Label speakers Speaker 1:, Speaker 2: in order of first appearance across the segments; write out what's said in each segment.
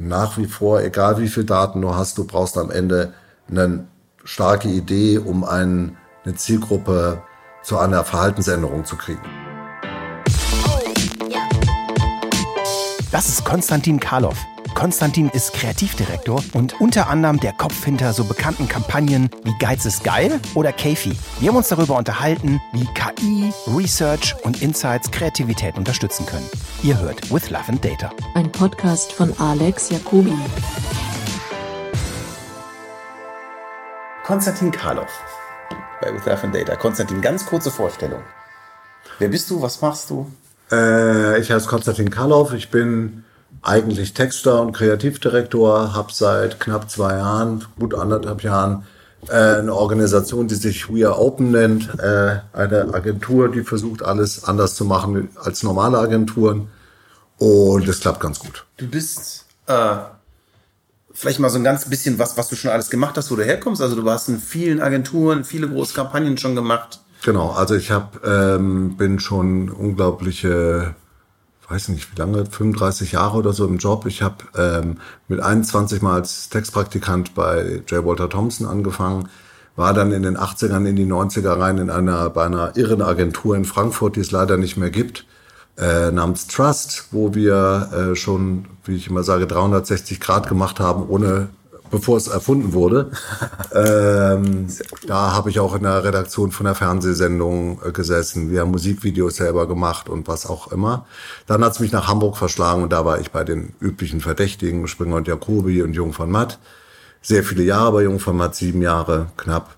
Speaker 1: nach wie vor, egal wie viel Daten du hast, du brauchst am Ende eine starke Idee, um einen, eine Zielgruppe zu einer Verhaltensänderung zu kriegen.
Speaker 2: Das ist Konstantin Karloff. Konstantin ist Kreativdirektor und unter anderem der Kopf hinter so bekannten Kampagnen wie Geiz ist geil oder Kefi. Wir haben uns darüber unterhalten, wie KI, Research und Insights Kreativität unterstützen können. Ihr hört With Love and Data.
Speaker 3: Ein Podcast von Alex Jacobi.
Speaker 2: Konstantin Karloff bei With Love and Data. Konstantin, ganz kurze Vorstellung. Wer bist du? Was machst du?
Speaker 1: Äh, ich heiße Konstantin Karloff. Ich bin eigentlich Texter und Kreativdirektor, habe seit knapp zwei Jahren, gut anderthalb Jahren, äh, eine Organisation, die sich We Are Open nennt, äh, eine Agentur, die versucht, alles anders zu machen als normale Agenturen. Und es klappt ganz gut.
Speaker 2: Du bist äh, vielleicht mal so ein ganz bisschen was, was du schon alles gemacht hast, wo du herkommst. Also du hast in vielen Agenturen, viele große Kampagnen schon gemacht.
Speaker 1: Genau, also ich hab, ähm, bin schon unglaubliche weiß nicht wie lange, 35 Jahre oder so im Job. Ich habe ähm, mit 21 Mal als Textpraktikant bei J. Walter Thompson angefangen, war dann in den 80ern in die 90er rein in einer, bei einer irren Agentur in Frankfurt, die es leider nicht mehr gibt, äh, namens Trust, wo wir äh, schon, wie ich immer sage, 360 Grad gemacht haben, ohne bevor es erfunden wurde. ähm, da habe ich auch in der Redaktion von der Fernsehsendung äh, gesessen. Wir haben Musikvideos selber gemacht und was auch immer. Dann hat es mich nach Hamburg verschlagen und da war ich bei den üblichen Verdächtigen, Springer und Jacobi und Jung von Matt. Sehr viele Jahre bei Jung von Matt, sieben Jahre knapp.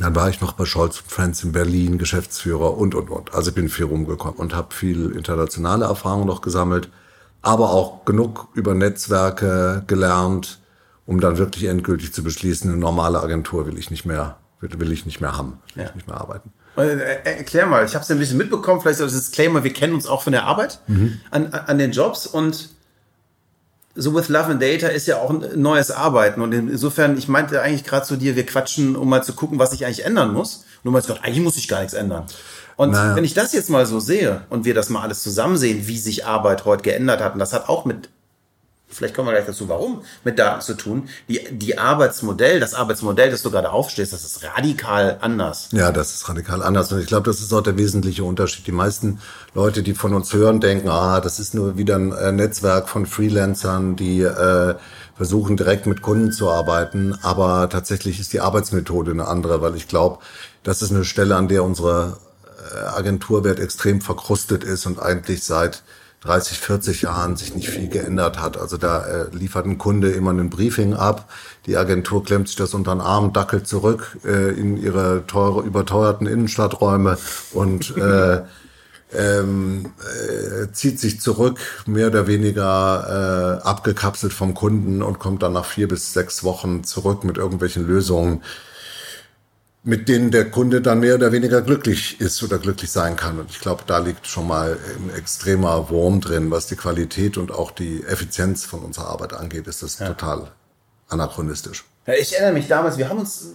Speaker 1: Dann war ich noch bei Scholz Friends in Berlin, Geschäftsführer und, und, und. Also ich bin viel rumgekommen und habe viel internationale Erfahrung noch gesammelt, aber auch genug über Netzwerke gelernt, um dann wirklich endgültig zu beschließen, eine normale Agentur will ich nicht mehr, will, will ich nicht mehr haben, will ja. ich nicht mehr arbeiten.
Speaker 2: Äh, äh, erklär mal, ich habe es ein bisschen mitbekommen, vielleicht als Disclaimer, wir kennen uns auch von der Arbeit mhm. an, an den Jobs und so with Love and Data ist ja auch ein neues Arbeiten und insofern, ich meinte eigentlich gerade zu dir, wir quatschen, um mal zu gucken, was sich eigentlich ändern muss. Und du meinst, eigentlich muss sich gar nichts ändern. Und naja. wenn ich das jetzt mal so sehe und wir das mal alles zusammen sehen, wie sich Arbeit heute geändert hat, und das hat auch mit vielleicht kommen wir gleich dazu, warum, mit Daten zu tun. Die, die Arbeitsmodell, das Arbeitsmodell, das du gerade aufstehst, das ist radikal anders.
Speaker 1: Ja, das ist radikal anders. Und ich glaube, das ist auch der wesentliche Unterschied. Die meisten Leute, die von uns hören, denken, ah, das ist nur wieder ein äh, Netzwerk von Freelancern, die äh, versuchen, direkt mit Kunden zu arbeiten. Aber tatsächlich ist die Arbeitsmethode eine andere, weil ich glaube, das ist eine Stelle, an der unsere äh, Agenturwert extrem verkrustet ist und eigentlich seit 30, 40 Jahren sich nicht viel geändert hat. Also da äh, liefert ein Kunde immer ein Briefing ab. Die Agentur klemmt sich das unter den Arm, dackelt zurück äh, in ihre teure, überteuerten Innenstadträume und äh, ähm, äh, zieht sich zurück, mehr oder weniger äh, abgekapselt vom Kunden und kommt dann nach vier bis sechs Wochen zurück mit irgendwelchen Lösungen, mit denen der Kunde dann mehr oder weniger glücklich ist oder glücklich sein kann. Und ich glaube, da liegt schon mal ein extremer Wurm drin, was die Qualität und auch die Effizienz von unserer Arbeit angeht, ist das ja. total anachronistisch.
Speaker 2: Ja, ich erinnere mich damals, wir haben uns,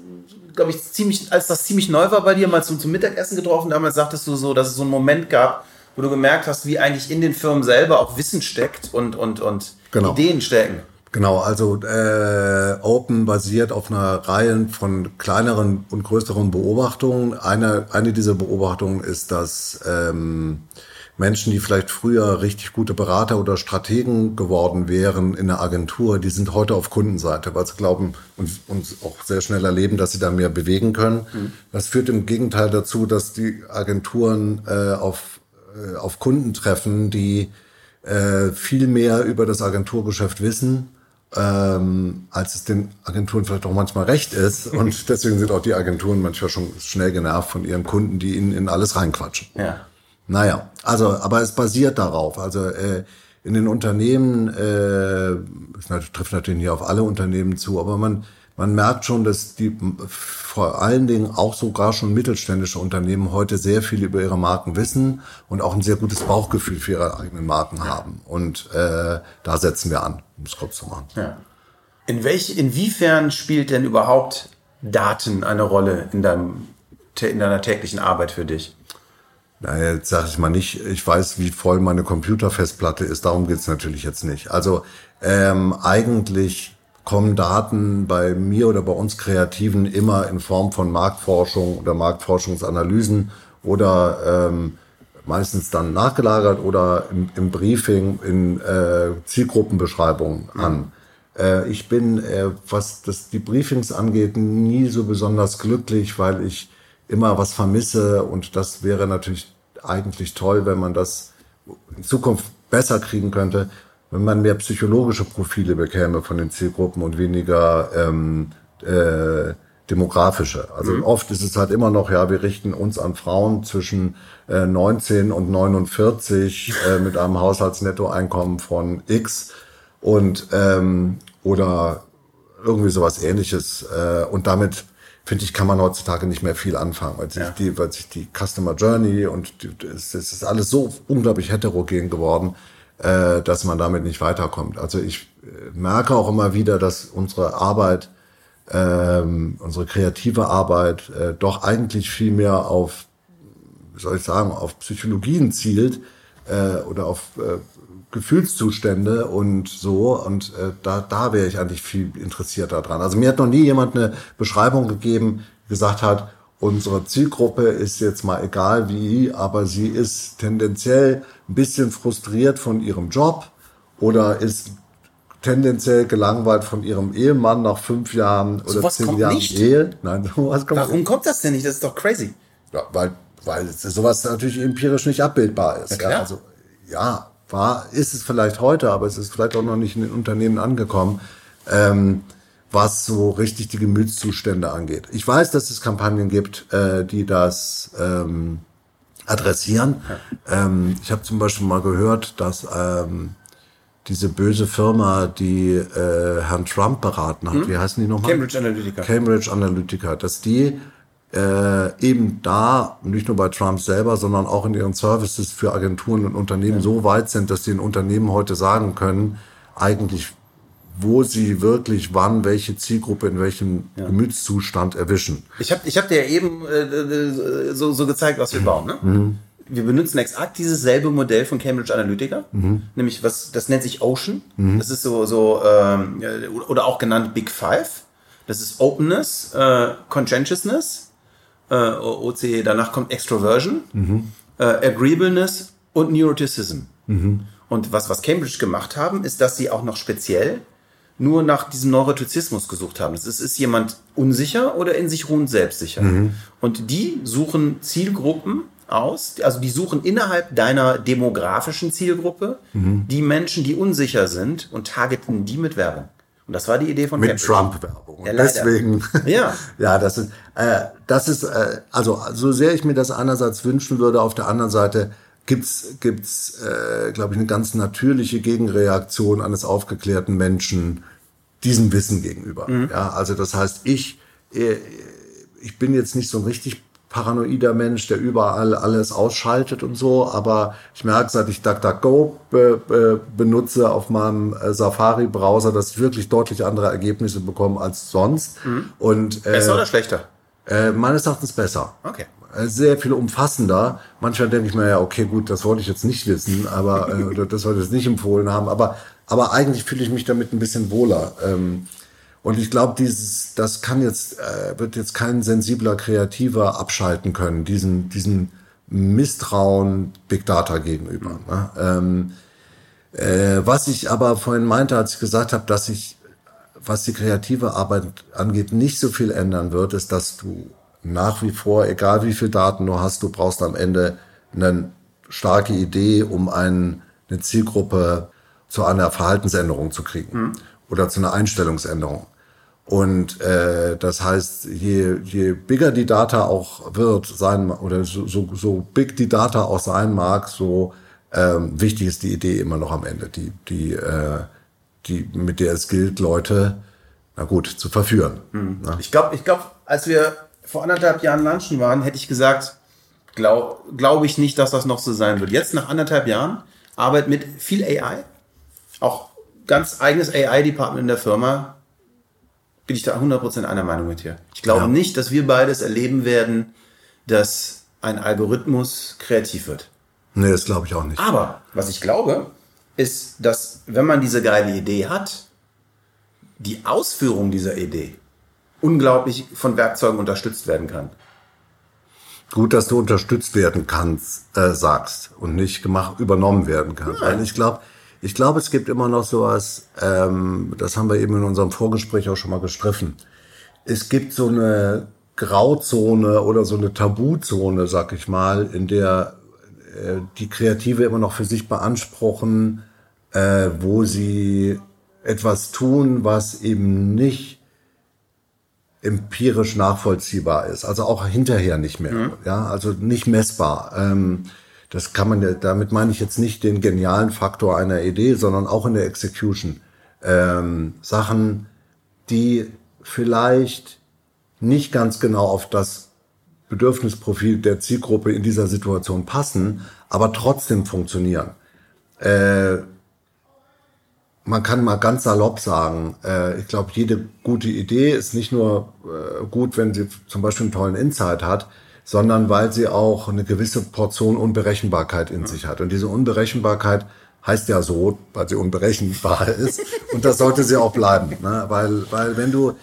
Speaker 2: glaube ich, ziemlich, als das ziemlich neu war bei dir, mal zum, zum Mittagessen getroffen. Damals sagtest du so, dass es so einen Moment gab, wo du gemerkt hast, wie eigentlich in den Firmen selber auch Wissen steckt und, und, und genau. Ideen stecken.
Speaker 1: Genau, also äh, Open basiert auf einer Reihe von kleineren und größeren Beobachtungen. Eine, eine dieser Beobachtungen ist, dass ähm, Menschen, die vielleicht früher richtig gute Berater oder Strategen geworden wären in der Agentur, die sind heute auf Kundenseite, weil sie glauben und, und auch sehr schnell erleben, dass sie da mehr bewegen können. Mhm. Das führt im Gegenteil dazu, dass die Agenturen äh, auf, äh, auf Kunden treffen, die äh, viel mehr über das Agenturgeschäft wissen ähm, als es den Agenturen vielleicht auch manchmal recht ist. Und deswegen sind auch die Agenturen manchmal schon schnell genervt von ihren Kunden, die ihnen in alles reinquatschen. Ja. Naja, also, aber es basiert darauf. Also äh, in den Unternehmen, äh, es trifft natürlich nicht auf alle Unternehmen zu, aber man man merkt schon, dass die vor allen Dingen auch sogar schon mittelständische Unternehmen heute sehr viel über ihre Marken wissen und auch ein sehr gutes Bauchgefühl für ihre eigenen Marken haben. Und äh, da setzen wir an, um es kurz zu machen. Ja.
Speaker 2: In welch, inwiefern spielt denn überhaupt Daten eine Rolle in, deinem, in deiner täglichen Arbeit für dich?
Speaker 1: Naja, jetzt sage ich mal nicht, ich weiß, wie voll meine Computerfestplatte ist, darum geht's natürlich jetzt nicht. Also ähm, eigentlich kommen Daten bei mir oder bei uns Kreativen immer in Form von Marktforschung oder Marktforschungsanalysen oder ähm, meistens dann nachgelagert oder im, im Briefing in äh, Zielgruppenbeschreibungen an. Äh, ich bin, äh, was das, die Briefings angeht, nie so besonders glücklich, weil ich immer was vermisse und das wäre natürlich eigentlich toll, wenn man das in Zukunft besser kriegen könnte, wenn man mehr psychologische Profile bekäme von den Zielgruppen und weniger ähm, äh, demografische. Also mhm. oft ist es halt immer noch, ja, wir richten uns an Frauen zwischen äh, 19 und 49 äh, mit einem Haushaltsnettoeinkommen von X und ähm, oder irgendwie sowas ähnliches. Äh, und damit finde ich, kann man heutzutage nicht mehr viel anfangen, weil sich, ja. die, weil sich die Customer Journey und die, es, es ist alles so unglaublich heterogen geworden, äh, dass man damit nicht weiterkommt. Also ich äh, merke auch immer wieder, dass unsere Arbeit, ähm, unsere kreative Arbeit äh, doch eigentlich viel mehr auf, wie soll ich sagen, auf Psychologien zielt äh, oder auf äh, Gefühlszustände und so. Und äh, da, da wäre ich eigentlich viel interessierter dran. Also mir hat noch nie jemand eine Beschreibung gegeben, gesagt hat, unsere Zielgruppe ist jetzt mal egal wie, aber sie ist tendenziell ein bisschen frustriert von ihrem Job oder ist tendenziell gelangweilt von ihrem Ehemann nach fünf Jahren oder
Speaker 2: sowas
Speaker 1: zehn Jahren
Speaker 2: nicht?
Speaker 1: Ehe. Nein, sowas kommt
Speaker 2: Warum kommt das denn nicht? Das ist doch crazy.
Speaker 1: Ja, weil, weil sowas natürlich empirisch nicht abbildbar ist.
Speaker 2: Ja.
Speaker 1: Ja, also, ja, war, ist es vielleicht heute, aber es ist vielleicht auch noch nicht in den Unternehmen angekommen, ähm, was so richtig die Gemütszustände angeht. Ich weiß, dass es Kampagnen gibt, äh, die das ähm, adressieren. Ähm, ich habe zum Beispiel mal gehört, dass ähm, diese böse Firma, die äh, Herrn Trump beraten hat, wie heißen die nochmal?
Speaker 2: Cambridge Analytica.
Speaker 1: Cambridge Analytica, dass die äh, eben da, nicht nur bei Trump selber, sondern auch in ihren Services für Agenturen und Unternehmen so weit sind, dass die in Unternehmen heute sagen können, eigentlich, wo sie wirklich wann welche Zielgruppe in welchem Gemütszustand erwischen.
Speaker 2: Ich habe ich hab dir eben äh, äh, so, so gezeigt, was wir bauen. Ne?
Speaker 1: Mhm.
Speaker 2: Wir benutzen exakt dieses selbe Modell von Cambridge Analytica,
Speaker 1: Mhm.
Speaker 2: nämlich was das nennt sich Ocean. Das ist so so ähm, äh, oder auch genannt Big Five. Das ist Openness, äh, Conscientiousness, äh, OC. Danach kommt Extroversion,
Speaker 1: Mhm.
Speaker 2: äh, Agreeableness und Neuroticism. Und was was Cambridge gemacht haben, ist, dass sie auch noch speziell nur nach diesem Neurotizismus gesucht haben. Das ist, ist jemand unsicher oder in sich ruhend selbstsicher. Und die suchen Zielgruppen aus, also die suchen innerhalb deiner demografischen Zielgruppe die Menschen, die unsicher sind und targeten die mit Werbung. Und das war die Idee von
Speaker 1: Mit. Trump-Werbung.
Speaker 2: Ja,
Speaker 1: deswegen,
Speaker 2: Ja.
Speaker 1: ja, das ist, äh, das ist, äh, also so sehr ich mir das einerseits wünschen würde, auf der anderen Seite gibt's, gibt's, äh, glaube ich, eine ganz natürliche Gegenreaktion eines aufgeklärten Menschen diesem Wissen gegenüber. Ja, also das heißt, ich, äh, ich bin jetzt nicht so ein richtig paranoider Mensch, der überall alles ausschaltet und so, aber ich merke, seit ich DuckDuckGo be, be, benutze auf meinem äh, Safari-Browser, dass ich wirklich deutlich andere Ergebnisse bekomme als sonst. Und äh,
Speaker 2: Besser oder schlechter?
Speaker 1: äh, meines Erachtens besser.
Speaker 2: Okay.
Speaker 1: Äh, Sehr viel umfassender. Manchmal denke ich mir ja, okay, gut, das wollte ich jetzt nicht wissen, aber äh, oder das wollte ich jetzt nicht empfohlen haben. Aber aber eigentlich fühle ich mich damit ein bisschen wohler. Ähm, und ich glaube, dieses, das kann jetzt äh, wird jetzt kein sensibler Kreativer abschalten können. Diesen diesen Misstrauen Big Data gegenüber. Ne? Ähm, äh, was ich aber vorhin meinte, als ich gesagt habe, dass ich was die kreative Arbeit angeht, nicht so viel ändern wird, ist, dass du nach wie vor, egal wie viel Daten du hast, du brauchst am Ende eine starke Idee, um einen, eine Zielgruppe zu einer Verhaltensänderung zu kriegen oder zu einer Einstellungsänderung. Und äh, das heißt, je, je bigger die Data auch wird, sein oder so, so, so big die Data auch sein mag, so ähm, wichtig ist die Idee immer noch am Ende, die, die, äh, die, mit der es gilt, Leute, na gut, zu verführen. Ne?
Speaker 2: Ich glaube, ich glaub, als wir vor anderthalb Jahren lunchen waren, hätte ich gesagt, glaube glaub ich nicht, dass das noch so sein wird. Jetzt nach anderthalb Jahren Arbeit mit viel AI, auch ganz eigenes AI-Department in der Firma, bin ich da 100% einer Meinung mit dir. Ich glaube
Speaker 1: Ja.
Speaker 2: nicht, dass wir beides erleben werden, dass ein Algorithmus kreativ wird.
Speaker 1: Nee, das glaube ich auch nicht.
Speaker 2: Aber was ich glaube, ist, dass wenn man diese geile Idee hat, die Ausführung dieser Idee unglaublich von Werkzeugen unterstützt werden kann.
Speaker 1: Gut, dass du unterstützt werden kannst, äh, sagst und nicht gemacht, übernommen werden kann.
Speaker 2: Nein.
Speaker 1: Weil ich glaube, ich glaube, es gibt immer noch sowas, ähm, das haben wir eben in unserem Vorgespräch auch schon mal gestriffen. Es gibt so eine Grauzone oder so eine Tabuzone, sag ich mal, in der äh, die Kreative immer noch für sich beanspruchen, äh, wo sie etwas tun, was eben nicht empirisch nachvollziehbar ist, also auch hinterher nicht mehr, ja, also nicht messbar. Ähm, das kann man, damit meine ich jetzt nicht den genialen Faktor einer Idee, sondern auch in der Execution. Ähm, Sachen, die vielleicht nicht ganz genau auf das Bedürfnisprofil der Zielgruppe in dieser Situation passen, aber trotzdem funktionieren. Äh, man kann mal ganz salopp sagen, äh, ich glaube, jede gute Idee ist nicht nur äh, gut, wenn sie zum Beispiel einen tollen Insight hat, sondern weil sie auch eine gewisse Portion Unberechenbarkeit in sich hat. Und diese Unberechenbarkeit heißt ja so, weil sie unberechenbar ist. Und das sollte sie auch bleiben. Ne? Weil, weil wenn du,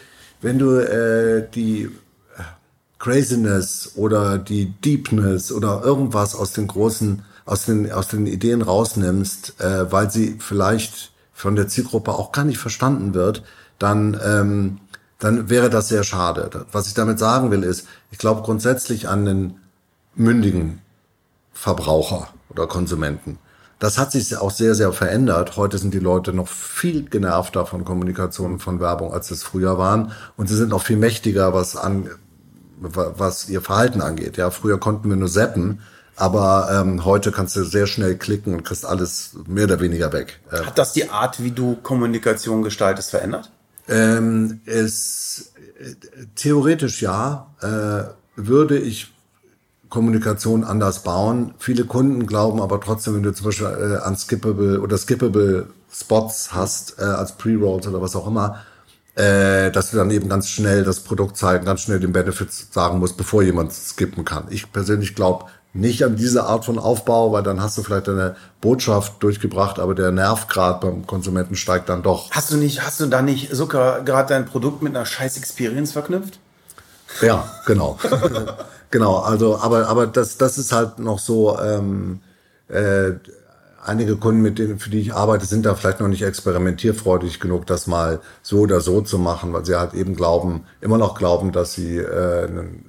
Speaker 1: wenn du äh, die Craziness oder die Deepness oder irgendwas aus den großen, aus den, aus den Ideen rausnimmst, äh, weil sie vielleicht von der Zielgruppe auch gar nicht verstanden wird, dann, ähm, dann wäre das sehr schade. Was ich damit sagen will, ist, ich glaube grundsätzlich an den mündigen Verbraucher oder Konsumenten. Das hat sich auch sehr, sehr verändert. Heute sind die Leute noch viel genervter von Kommunikation und von Werbung, als es früher waren. Und sie sind noch viel mächtiger, was an, was ihr Verhalten angeht. Ja, früher konnten wir nur zappen, aber ähm, heute kannst du sehr schnell klicken und kriegst alles mehr oder weniger weg. Äh,
Speaker 2: Hat das die Art, wie du Kommunikation gestaltest, verändert?
Speaker 1: Ähm, es äh, theoretisch ja, äh, würde ich Kommunikation anders bauen. Viele Kunden glauben aber trotzdem, wenn du zum Beispiel äh, an Skippable oder Skippable Spots hast, äh, als Pre-Rolls oder was auch immer, äh, dass du dann eben ganz schnell das Produkt zeigen, ganz schnell den Benefits sagen musst, bevor jemand skippen kann. Ich persönlich glaube nicht an diese Art von Aufbau, weil dann hast du vielleicht deine Botschaft durchgebracht, aber der Nervgrad beim Konsumenten steigt dann doch.
Speaker 2: Hast du nicht, hast du da nicht sogar gerade dein Produkt mit einer scheiß Experience verknüpft?
Speaker 1: Ja, genau. genau, also, aber, aber das, das ist halt noch so, ähm, äh, einige Kunden, mit denen, für die ich arbeite, sind da vielleicht noch nicht experimentierfreudig genug, das mal so oder so zu machen, weil sie halt eben glauben, immer noch glauben, dass sie, äh, einen-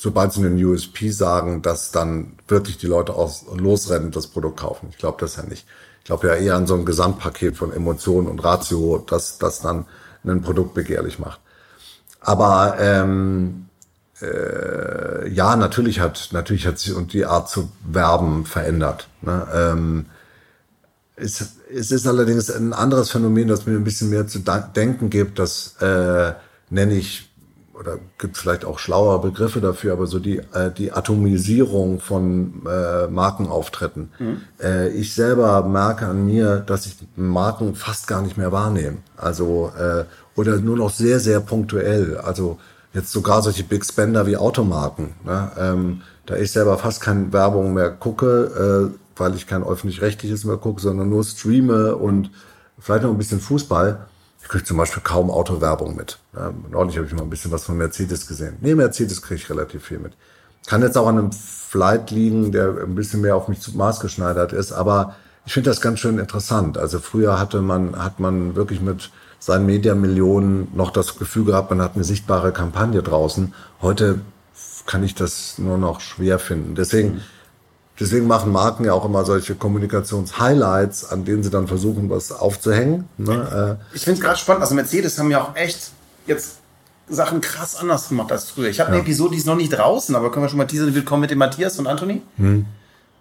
Speaker 1: sobald sie einen USP sagen, dass dann wirklich die Leute aus, losrennen und das Produkt kaufen. Ich glaube das ja nicht. Ich glaube ja eher an so ein Gesamtpaket von Emotionen und Ratio, das, das dann ein Produkt begehrlich macht. Aber ähm, äh, ja, natürlich hat natürlich hat sich und die Art zu werben verändert. Ne? Ähm, es, es ist allerdings ein anderes Phänomen, das mir ein bisschen mehr zu denken gibt. Das äh, nenne ich oder gibt vielleicht auch schlauere Begriffe dafür, aber so die äh, die Atomisierung von äh, Markenauftritten. Äh, ich selber merke an mir, dass ich Marken fast gar nicht mehr wahrnehme. Also äh, oder nur noch sehr sehr punktuell. Also jetzt sogar solche Big Spender wie Automarken. Ne? Ähm, da ich selber fast keine Werbung mehr gucke, äh, weil ich kein öffentlich-rechtliches mehr gucke, sondern nur streame und vielleicht noch ein bisschen Fußball. Ich kriege zum Beispiel kaum Autowerbung mit. Ja, neulich habe ich mal ein bisschen was von Mercedes gesehen. Nee, Mercedes kriege ich relativ viel mit. Kann jetzt auch an einem Flight liegen, der ein bisschen mehr auf mich zu maßgeschneidert ist, aber ich finde das ganz schön interessant. Also früher hatte man, hat man wirklich mit seinen Mediamillionen noch das Gefühl gehabt, man hat eine sichtbare Kampagne draußen. Heute kann ich das nur noch schwer finden. Deswegen, deswegen machen Marken ja auch immer solche Kommunikations-Highlights, an denen sie dann versuchen, was aufzuhängen. Ne? Äh,
Speaker 2: Ich finde es gerade spannend. Also Mercedes haben ja auch echt jetzt Sachen krass anders gemacht als früher. Ich habe eine Episode, die ist noch nicht draußen, aber können wir schon mal teasern. Willkommen mit dem Matthias und Anthony.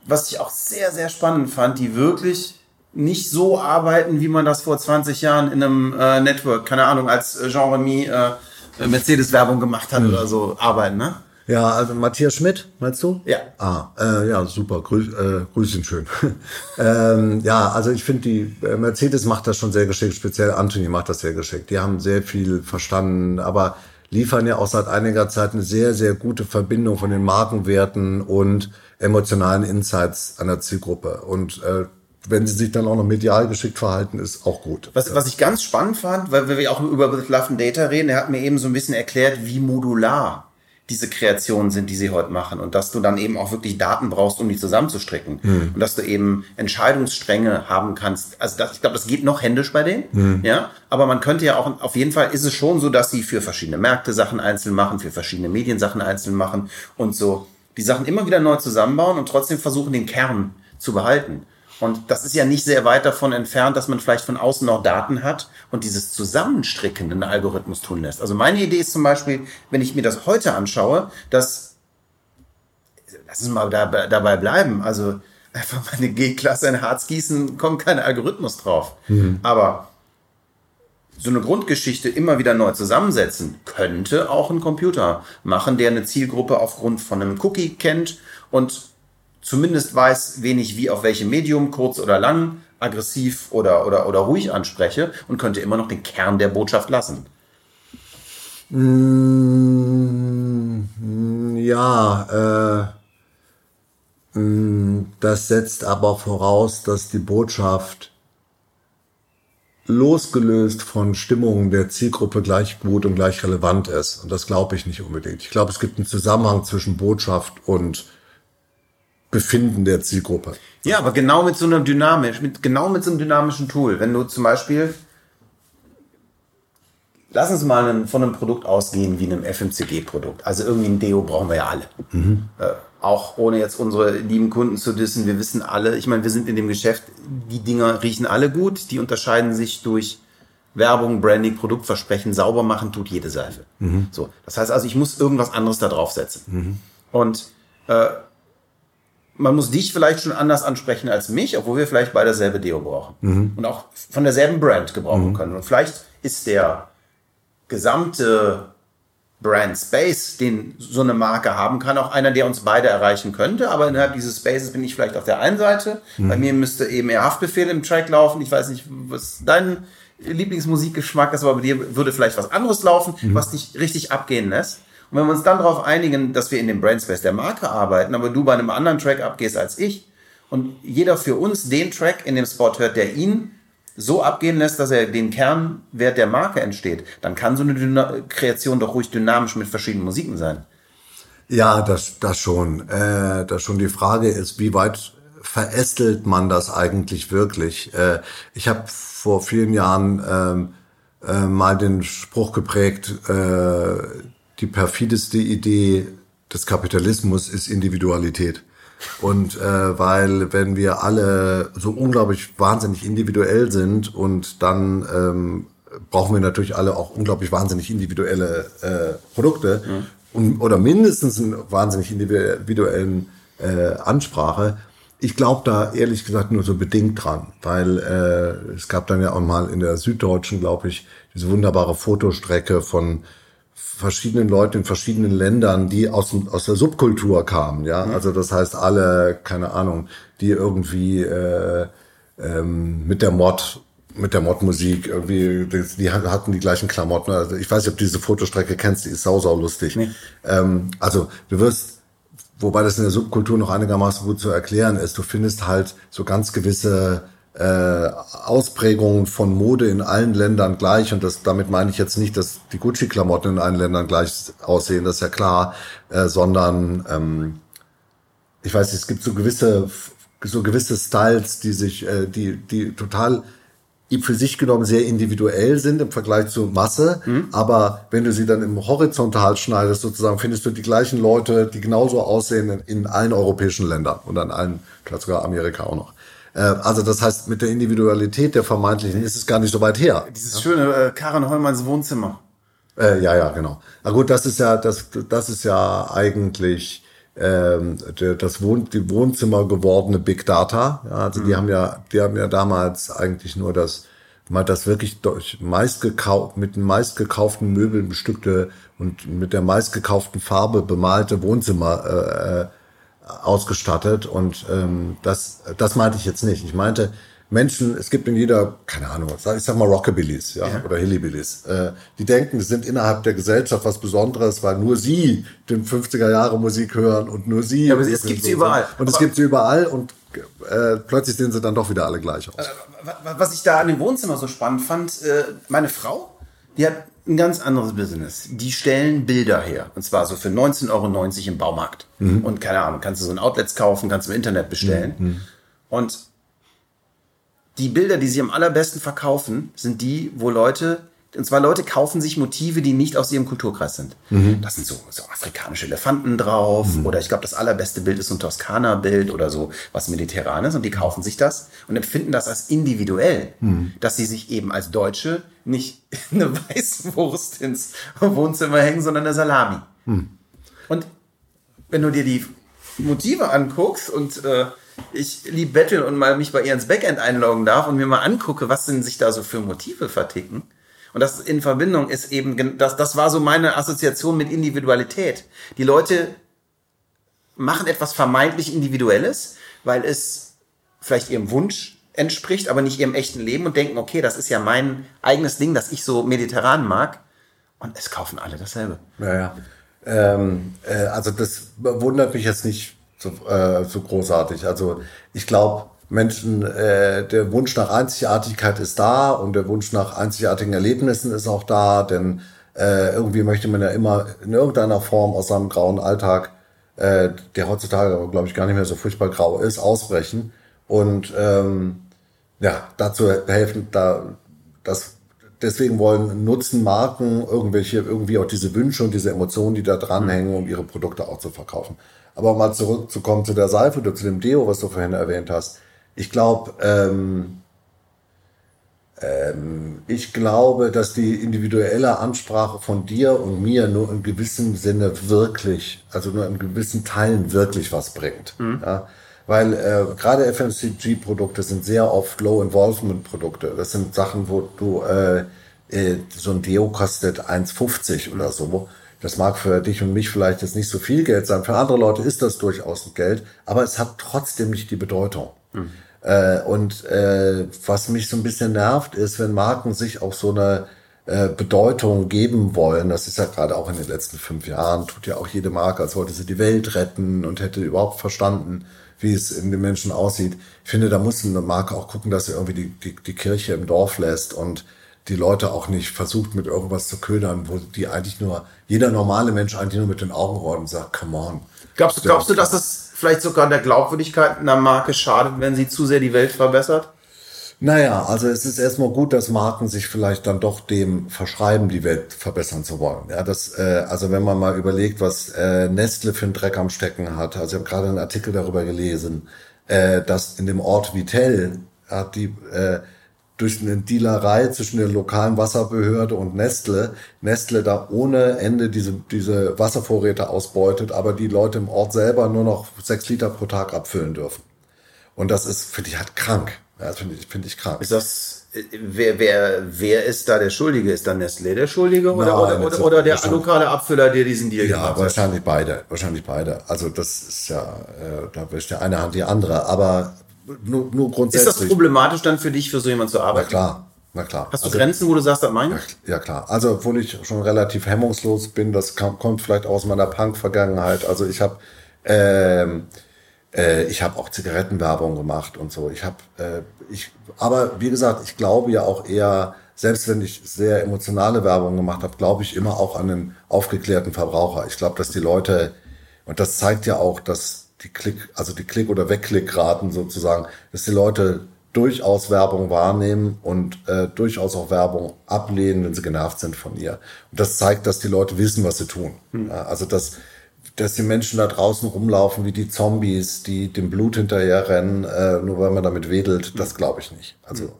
Speaker 2: Was ich auch sehr, sehr spannend fand, die wirklich nicht so arbeiten, wie man das vor 20 Jahren in einem äh, Network, keine Ahnung, als Jean-Remy äh, Mercedes-Werbung gemacht hat oder so, arbeiten, ne?
Speaker 1: Ja, also Matthias Schmidt, meinst du?
Speaker 2: Ja.
Speaker 1: Ah, äh, ja, super, grüß, äh, grüß ihn schön. ähm, ja, also ich finde, die äh, Mercedes macht das schon sehr geschickt, speziell Anthony macht das sehr geschickt. Die haben sehr viel verstanden, aber liefern ja auch seit einiger Zeit eine sehr, sehr gute Verbindung von den Markenwerten und emotionalen Insights einer Zielgruppe. Und äh, wenn sie sich dann auch noch medial geschickt verhalten, ist auch gut.
Speaker 2: Was, was ich ganz spannend fand, weil wir auch über Love and Data reden, er hat mir eben so ein bisschen erklärt, wie modular diese Kreationen sind, die sie heute machen. Und dass du dann eben auch wirklich Daten brauchst, um die zusammenzustricken. Mhm. Und dass du eben Entscheidungsstränge haben kannst. Also das, ich glaube, das geht noch händisch bei denen. Mhm. Ja. Aber man könnte ja auch, auf jeden Fall ist es schon so, dass sie für verschiedene Märkte Sachen einzeln machen, für verschiedene Medien Sachen einzeln machen und so die Sachen immer wieder neu zusammenbauen und trotzdem versuchen, den Kern zu behalten. Und das ist ja nicht sehr weit davon entfernt, dass man vielleicht von außen noch Daten hat und dieses Zusammenstricken in Algorithmus tun lässt. Also meine Idee ist zum Beispiel, wenn ich mir das heute anschaue, dass, lass uns mal da, dabei bleiben, also einfach mal eine G-Klasse in Harz gießen, kommt kein Algorithmus drauf. Mhm. Aber so eine Grundgeschichte immer wieder neu zusammensetzen, könnte auch ein Computer machen, der eine Zielgruppe aufgrund von einem Cookie kennt und zumindest weiß, wen ich wie auf welchem Medium, kurz oder lang, aggressiv oder, oder, oder ruhig anspreche und könnte immer noch den Kern der Botschaft lassen.
Speaker 1: Mm, ja, äh, mm, das setzt aber voraus, dass die Botschaft losgelöst von Stimmungen der Zielgruppe gleich gut und gleich relevant ist. Und das glaube ich nicht unbedingt. Ich glaube, es gibt einen Zusammenhang zwischen Botschaft und Befinden der Zielgruppe.
Speaker 2: Ja, aber genau mit so einem dynamisch, mit, genau mit so einem dynamischen Tool. Wenn du zum Beispiel, lass uns mal einen, von einem Produkt ausgehen wie einem FMCG-Produkt. Also irgendwie ein Deo brauchen wir ja alle. Mhm. Äh, auch ohne jetzt unsere lieben Kunden zu dissen, wir wissen alle, ich meine, wir sind in dem Geschäft, die Dinger riechen alle gut, die unterscheiden sich durch Werbung, Branding, Produktversprechen, sauber machen tut jede Seife. Mhm. So, das heißt also, ich muss irgendwas anderes da draufsetzen. Mhm. Und äh, man muss dich vielleicht schon anders ansprechen als mich, obwohl wir vielleicht beide dasselbe Deo brauchen. Mhm. Und auch von derselben Brand gebrauchen mhm. können. Und vielleicht ist der gesamte Brand Space, den so eine Marke haben kann, auch einer, der uns beide erreichen könnte. Aber innerhalb dieses Spaces bin ich vielleicht auf der einen Seite. Mhm. Bei mir müsste eben eher Haftbefehl im Track laufen. Ich weiß nicht, was dein Lieblingsmusikgeschmack ist, aber bei dir würde vielleicht was anderes laufen, mhm. was dich richtig abgehen lässt. Und wenn wir uns dann darauf einigen, dass wir in dem Brandspace der Marke arbeiten, aber du bei einem anderen Track abgehst als ich und jeder für uns den Track in dem Spot hört, der ihn so abgehen lässt, dass er den Kernwert der Marke entsteht, dann kann so eine Dyna Kreation doch ruhig dynamisch mit verschiedenen Musiken sein.
Speaker 1: Ja, das, das schon. Äh, das schon. Die Frage ist, wie weit verästelt man das eigentlich wirklich? Äh, ich habe vor vielen Jahren ähm, äh, mal den Spruch geprägt, äh, die perfideste Idee des Kapitalismus ist Individualität. Und äh, weil wenn wir alle so unglaublich wahnsinnig individuell sind und dann ähm, brauchen wir natürlich alle auch unglaublich wahnsinnig individuelle äh, Produkte mhm. und, oder mindestens einen wahnsinnig individuellen äh, Ansprache. Ich glaube da ehrlich gesagt nur so bedingt dran, weil äh, es gab dann ja auch mal in der Süddeutschen, glaube ich, diese wunderbare Fotostrecke von verschiedenen Leuten in verschiedenen Ländern, die aus, aus der Subkultur kamen, ja. Mhm. Also das heißt alle, keine Ahnung, die irgendwie äh, ähm, mit der Mod mit der Mod-Musik irgendwie, die hatten die gleichen Klamotten. Also ich weiß nicht, ob du diese Fotostrecke kennst, die ist sau, sau lustig. Nee. Ähm, also du wirst, wobei das in der Subkultur noch einigermaßen gut zu erklären ist, du findest halt so ganz gewisse äh, Ausprägungen von Mode in allen Ländern gleich. Und das, damit meine ich jetzt nicht, dass die Gucci-Klamotten in allen Ländern gleich aussehen, das ist ja klar, äh, sondern ähm, ich weiß, es gibt so gewisse, so gewisse Styles, die sich, äh, die, die total für sich genommen sehr individuell sind im Vergleich zur Masse. Mhm. Aber wenn du sie dann im Horizontal schneidest, sozusagen, findest du die gleichen Leute, die genauso aussehen in, in allen europäischen Ländern und an allen, vielleicht sogar Amerika auch noch. Äh, also das heißt, mit der Individualität der vermeintlichen ist es gar nicht so weit her.
Speaker 2: Dieses ja? schöne äh, Karen Heumanns Wohnzimmer.
Speaker 1: Äh, ja, ja, genau. Na gut, das ist ja, das, das ist ja eigentlich ähm, das Wohn die Wohnzimmer gewordene Big Data. Ja, also mhm. die haben ja, die haben ja damals eigentlich nur das mal das wirklich durch meistgekauft mit den meistgekauften Möbeln bestückte und mit der meistgekauften Farbe bemalte Wohnzimmer äh, äh ausgestattet und ähm, das, das meinte ich jetzt nicht. Ich meinte, Menschen, es gibt in jeder, keine Ahnung, ich sag mal Rockabillys, ja,
Speaker 2: Ja.
Speaker 1: oder Hillybillys, äh, die denken, sie sind innerhalb der Gesellschaft was Besonderes, weil nur sie den 50er Jahre Musik hören und nur sie.
Speaker 2: Ja, aber es gibt sie überall.
Speaker 1: Und es
Speaker 2: Aber-
Speaker 1: gibt sie überall und äh, plötzlich sehen sie dann doch wieder alle gleich aus.
Speaker 2: Wa- Was ich da an dem Wohnzimmer so spannend fand, äh, meine Frau, die hat ein ganz anderes Business. Die stellen Bilder her. Und zwar so für 19,90 Euro im Baumarkt. Und keine Ahnung, kannst du so ein Outlets kaufen, kannst du im Internet bestellen. Und die Bilder, die sie am allerbesten verkaufen, sind die, wo Leute, und zwar Leute kaufen sich Motive, die nicht aus ihrem Kulturkreis sind. Das sind so, so afrikanische Elefanten drauf, oder ich glaube, das allerbeste Bild ist so ein Toskana-Bild oder so was Mediterranes, und die kaufen sich das und empfinden das als individuell, dass sie sich eben als Deutsche nicht eine Weißwurst ins Wohnzimmer hängen, sondern eine Salami. Und wenn du dir die Motive anguckst und äh, ich lieb betteln und mal mich bei ihr ins Backend einloggen darf und mir mal angucke, was denn sich da so für Motive verticken. Und das in Verbindung ist eben, das, das war so meine Assoziation mit Individualität. Die Leute machen etwas vermeintlich Individuelles, weil es vielleicht ihrem Wunsch entspricht, aber nicht ihrem echten Leben und denken, okay, das ist ja mein eigenes Ding, das ich so mediterran mag. Und es kaufen alle dasselbe.
Speaker 1: Naja. Ähm, äh, also das wundert mich jetzt nicht so, äh, so großartig. Also ich glaube, Menschen, äh, der Wunsch nach Einzigartigkeit ist da und der Wunsch nach einzigartigen Erlebnissen ist auch da, denn äh, irgendwie möchte man ja immer in irgendeiner Form aus seinem grauen Alltag, äh, der heutzutage aber glaube ich gar nicht mehr so furchtbar grau ist, ausbrechen und ähm, ja, dazu helfen, da das deswegen wollen nutzen Marken irgendwelche irgendwie auch diese Wünsche und diese Emotionen, die da dranhängen, um ihre Produkte auch zu verkaufen. Aber mal zurückzukommen zu der Seife oder zu dem Deo, was du vorhin erwähnt hast. Ich glaube, ähm, ähm, ich glaube, dass die individuelle Ansprache von dir und mir nur in gewissem Sinne wirklich, also nur in gewissen Teilen wirklich was bringt. Ja? Weil äh, gerade FMCG-Produkte sind sehr oft Low-Involvement-Produkte. Das sind Sachen, wo du äh, äh, so ein Deo kostet 1,50 oder so. Das mag für dich und mich vielleicht jetzt nicht so viel Geld sein. Für andere Leute ist das durchaus ein Geld, aber es hat trotzdem nicht die Bedeutung. Äh, und äh, was mich so ein bisschen nervt, ist, wenn Marken sich auch so eine äh, Bedeutung geben wollen. Das ist ja gerade auch in den letzten fünf Jahren, tut ja auch jede Marke, als wollte sie die Welt retten und hätte überhaupt verstanden, wie es in den Menschen aussieht. Ich finde, da muss eine Marke auch gucken, dass sie irgendwie die, die, die Kirche im Dorf lässt und die Leute auch nicht versucht, mit irgendwas zu ködern, wo die eigentlich nur, jeder normale Mensch eigentlich nur mit den Augen rollt und sagt, come on.
Speaker 2: Glaubst, du- glaubst du, dass das vielleicht sogar der Glaubwürdigkeit einer Marke schadet, wenn sie zu sehr die Welt verbessert?
Speaker 1: Naja, also es ist erstmal gut, dass Marken sich vielleicht dann doch dem verschreiben, die Welt verbessern zu wollen. Ja, das, äh, also wenn man mal überlegt, was äh, Nestle für einen Dreck am Stecken hat, also ich habe gerade einen Artikel darüber gelesen, äh, dass in dem Ort Vitell hat die äh, durch eine Dealerei zwischen der lokalen Wasserbehörde und Nestle, Nestle da ohne Ende diese, diese Wasservorräte ausbeutet, aber die Leute im Ort selber nur noch sechs Liter pro Tag abfüllen dürfen. Und das ist, finde ich, halt krank. Ja, das finde ich, finde ich krank.
Speaker 2: Ist das, äh, wer, wer, wer ist da der Schuldige? Ist da Nestlé der Schuldige oder,
Speaker 1: Nein,
Speaker 2: oder, oder, oder der lokale Abfüller, der diesen Deal
Speaker 1: Ja,
Speaker 2: gemacht hat?
Speaker 1: wahrscheinlich beide. Wahrscheinlich beide. Also das ist ja, äh, da wischt ja eine Hand die andere. Aber nur, nur
Speaker 2: Ist
Speaker 1: grundsätzlich.
Speaker 2: das problematisch dann für dich, für so jemanden zu
Speaker 1: Na
Speaker 2: arbeiten?
Speaker 1: klar, na klar.
Speaker 2: Hast du
Speaker 1: Also-
Speaker 2: Grenzen, wo du sagst, das meine ich?
Speaker 1: Ja klar, also obwohl ich schon relativ hemmungslos bin, das kam, kommt vielleicht aus meiner Punk-Vergangenheit. Also ich habe ähm, äh, ich habe auch Zigarettenwerbung gemacht und so. Ich habe äh, ich, aber wie gesagt, ich glaube ja auch eher, selbst wenn ich sehr emotionale Werbung gemacht habe, glaube ich immer auch an den aufgeklärten Verbraucher. Ich glaube, dass die Leute und das zeigt ja auch, dass die Klick, also die Klick- oder Wegklickraten sozusagen, dass die Leute durchaus Werbung wahrnehmen und äh, durchaus auch Werbung ablehnen, wenn sie genervt sind von ihr. Und das zeigt, dass die Leute wissen, was sie tun. Ja, also dass, dass die Menschen da draußen rumlaufen wie die Zombies, die dem Blut hinterherrennen, äh, nur weil man damit wedelt, das glaube ich nicht. Also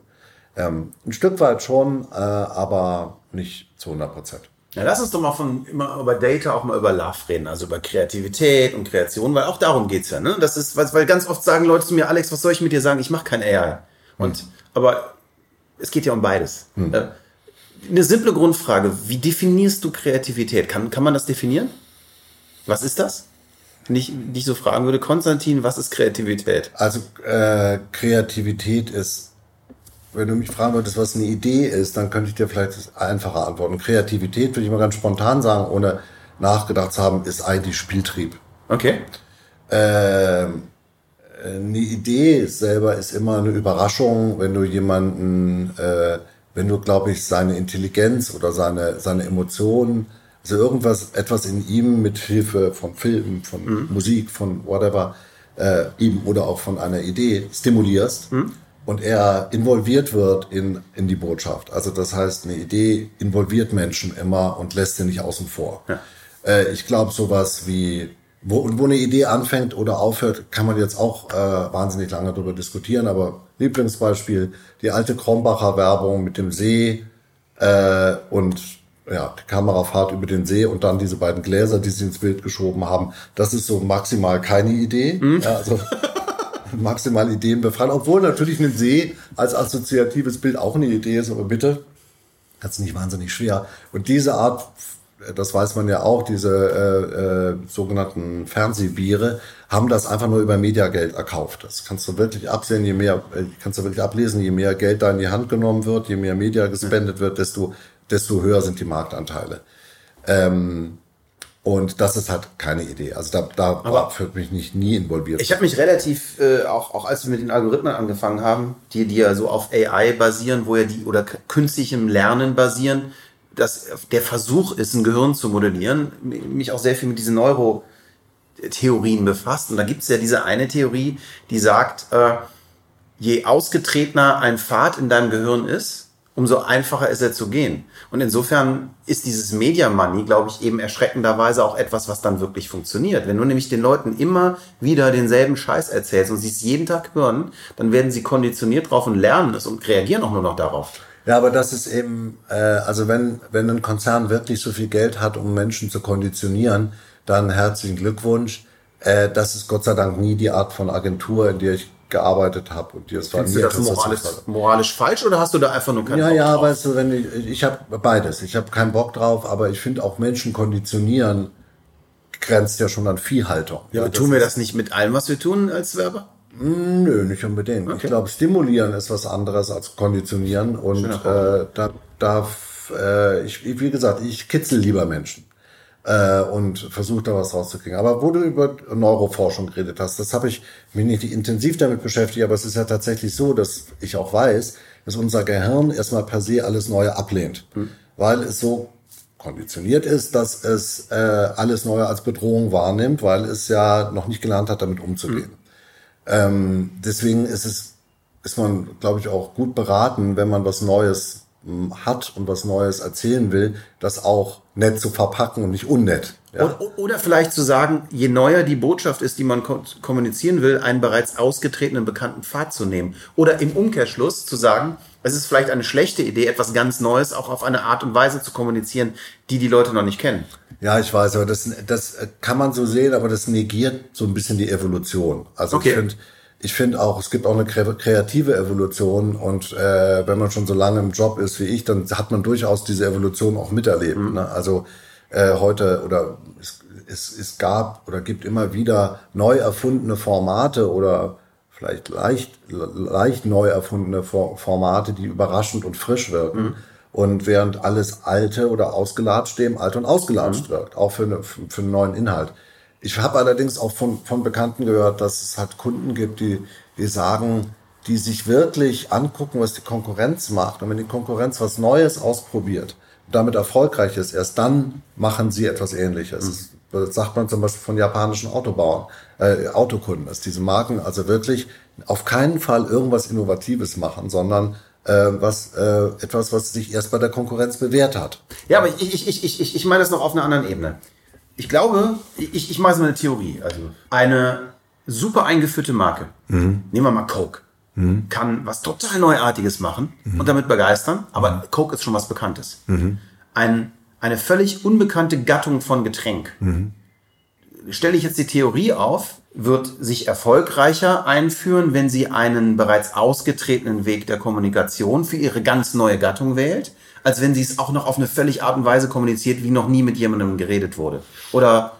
Speaker 1: ähm, ein Stück weit schon, äh, aber nicht zu 100 Prozent.
Speaker 2: Ja, lass uns doch mal von immer über Data auch mal über Love reden, also über Kreativität und Kreation, weil auch darum geht's ja, ne? Das ist, weil, ganz oft sagen Leute zu mir, Alex, was soll ich mit dir sagen? Ich mache kein AI. Und aber es geht ja um beides. Äh, Eine simple Grundfrage: Wie definierst du Kreativität? Kann, kann man das definieren? Was ist das? Wenn ich dich so fragen würde, Konstantin, was ist Kreativität?
Speaker 1: Also äh, Kreativität ist wenn du mich fragen würdest, was eine Idee ist, dann könnte ich dir vielleicht das einfacher antworten. Kreativität, würde ich mal ganz spontan sagen, ohne nachgedacht zu haben, ist eigentlich Spieltrieb.
Speaker 2: Okay.
Speaker 1: Ähm, eine Idee selber ist immer eine Überraschung, wenn du jemanden, äh, wenn du, glaube ich, seine Intelligenz oder seine, seine Emotionen, also irgendwas, etwas in ihm mit Hilfe von Filmen, von
Speaker 2: Mhm.
Speaker 1: Musik, von whatever, äh, ihm oder auch von einer Idee stimulierst
Speaker 2: Mhm.
Speaker 1: Und er involviert wird in, in die Botschaft. Also das heißt, eine Idee involviert Menschen immer und lässt sie nicht außen vor. Äh, ich glaube, sowas wie, wo, wo eine Idee anfängt oder aufhört, kann man jetzt auch äh, wahnsinnig lange darüber diskutieren, aber Lieblingsbeispiel, die alte Krombacher Werbung mit dem See äh, und ja, die Kamera fahrt über den See und dann diese beiden Gläser, die sie ins Bild geschoben haben. Das ist so maximal keine Idee. Ja, also maximal Ideen befreien, obwohl natürlich ein See als assoziatives Bild auch eine Idee ist, aber bitte, das ist nicht wahnsinnig schwer. Und diese Art, das weiß man ja auch, diese äh, äh, sogenannten Fernsehbiere, haben das einfach nur über Mediageld erkauft. Das kannst du wirklich absehen, je mehr, äh, kannst du wirklich ablesen, je mehr Geld da in die Hand genommen wird, je mehr Media gespendet wird, desto, desto höher sind die Marktanteile. Ähm, und das ist halt keine Idee. Also da, da war für mich nicht nie involviert.
Speaker 2: Ich habe mich relativ, äh, auch, auch als wir mit den Algorithmen angefangen haben, die, die ja so auf AI basieren, wo ja die oder künstlichem Lernen basieren, dass der Versuch ist, ein Gehirn zu modellieren, mich auch sehr viel mit diesen Neurotheorien befasst. Und da gibt es ja diese eine Theorie, die sagt, äh, je ausgetretener ein Pfad in deinem Gehirn ist, umso einfacher ist er zu gehen. Und insofern ist dieses Media Money, glaube ich, eben erschreckenderweise auch etwas, was dann wirklich funktioniert. Wenn du nämlich den Leuten immer wieder denselben Scheiß erzählst und sie es jeden Tag hören, dann werden sie konditioniert drauf und lernen es und reagieren auch nur noch darauf.
Speaker 1: Ja, aber das ist eben, äh, also wenn, wenn ein Konzern wirklich so viel Geld hat, um Menschen zu konditionieren, dann herzlichen Glückwunsch. Äh, das ist Gott sei Dank nie die Art von Agentur, in der ich gearbeitet habe. Und die es war
Speaker 2: Findest
Speaker 1: nie
Speaker 2: du das moralisch, moralisch falsch oder hast du da einfach nur keinen
Speaker 1: Ja,
Speaker 2: Bock
Speaker 1: ja,
Speaker 2: drauf?
Speaker 1: weißt du, wenn ich, ich habe beides. Ich habe keinen Bock drauf, aber ich finde auch Menschen konditionieren grenzt ja schon an Viehhaltung.
Speaker 2: Ja, aber tun wir das nicht mit allem, was wir tun als Werber?
Speaker 1: Nö, nicht unbedingt. Ich glaube, stimulieren ist was anderes als konditionieren. Und äh, da darf, äh, ich, wie gesagt, ich kitzel lieber Menschen äh, und versuche da was rauszukriegen. Aber wo du über Neuroforschung geredet hast, das habe ich mich nicht intensiv damit beschäftigt, aber es ist ja tatsächlich so, dass ich auch weiß, dass unser Gehirn erstmal per se alles Neue ablehnt, weil es so konditioniert ist, dass es äh, alles Neue als Bedrohung wahrnimmt, weil es ja noch nicht gelernt hat, damit umzugehen. Ähm, deswegen ist es, ist man, glaube ich, auch gut beraten, wenn man was Neues hat und was Neues erzählen will, das auch nett zu verpacken und nicht unnett. Ja?
Speaker 2: Oder, vielleicht zu sagen, je neuer die Botschaft ist, die man ko- kommunizieren will, einen bereits ausgetretenen bekannten Pfad zu nehmen. Oder im Umkehrschluss zu sagen, es ist vielleicht eine schlechte Idee, etwas ganz Neues auch auf eine Art und Weise zu kommunizieren, die die Leute noch nicht kennen.
Speaker 1: Ja, ich weiß, aber das, das kann man so sehen, aber das negiert so ein bisschen die Evolution. Also
Speaker 2: Okay.
Speaker 1: ich finde, ich finde auch, es gibt auch eine kreative Evolution und äh, wenn man schon so lange im Job ist wie ich, dann hat man durchaus diese Evolution auch miterlebt. Ne? Also äh, heute oder es, es, es gab oder gibt immer wieder neu erfundene Formate oder vielleicht leicht, leicht neu erfundene For- Formate, die überraschend und frisch wirken. Und während alles Alte oder ausgelatscht dem alt und ausgelatscht wirkt, auch für, eine, für, für einen neuen Inhalt. Ich habe allerdings auch von, von Bekannten gehört, dass es halt Kunden gibt, die, die sagen, die sich wirklich angucken, was die Konkurrenz macht. Und wenn die Konkurrenz was Neues ausprobiert und damit erfolgreich ist, erst dann machen sie etwas Ähnliches. Das sagt man zum Beispiel von japanischen Autobauern, äh, Autokunden, dass diese Marken also wirklich auf keinen Fall irgendwas Innovatives machen, sondern äh, was äh, etwas, was sich erst bei der Konkurrenz bewährt hat.
Speaker 2: Ja, aber ich, ich, ich, ich, ich, ich meine das noch auf einer anderen Ebene. Ich glaube, ich, ich mache jetzt mal eine Theorie. Also eine super eingeführte Marke, nehmen wir mal Coke, kann was total Neuartiges machen und damit begeistern, aber Coke ist schon was Bekanntes. Ein, eine völlig unbekannte Gattung von Getränk. Stelle ich jetzt die Theorie auf, wird sich erfolgreicher einführen, wenn sie einen bereits ausgetretenen Weg der Kommunikation für ihre ganz neue Gattung wählt, als wenn sie es auch noch auf eine völlig Art und Weise kommuniziert, wie noch nie mit jemandem geredet wurde. Oder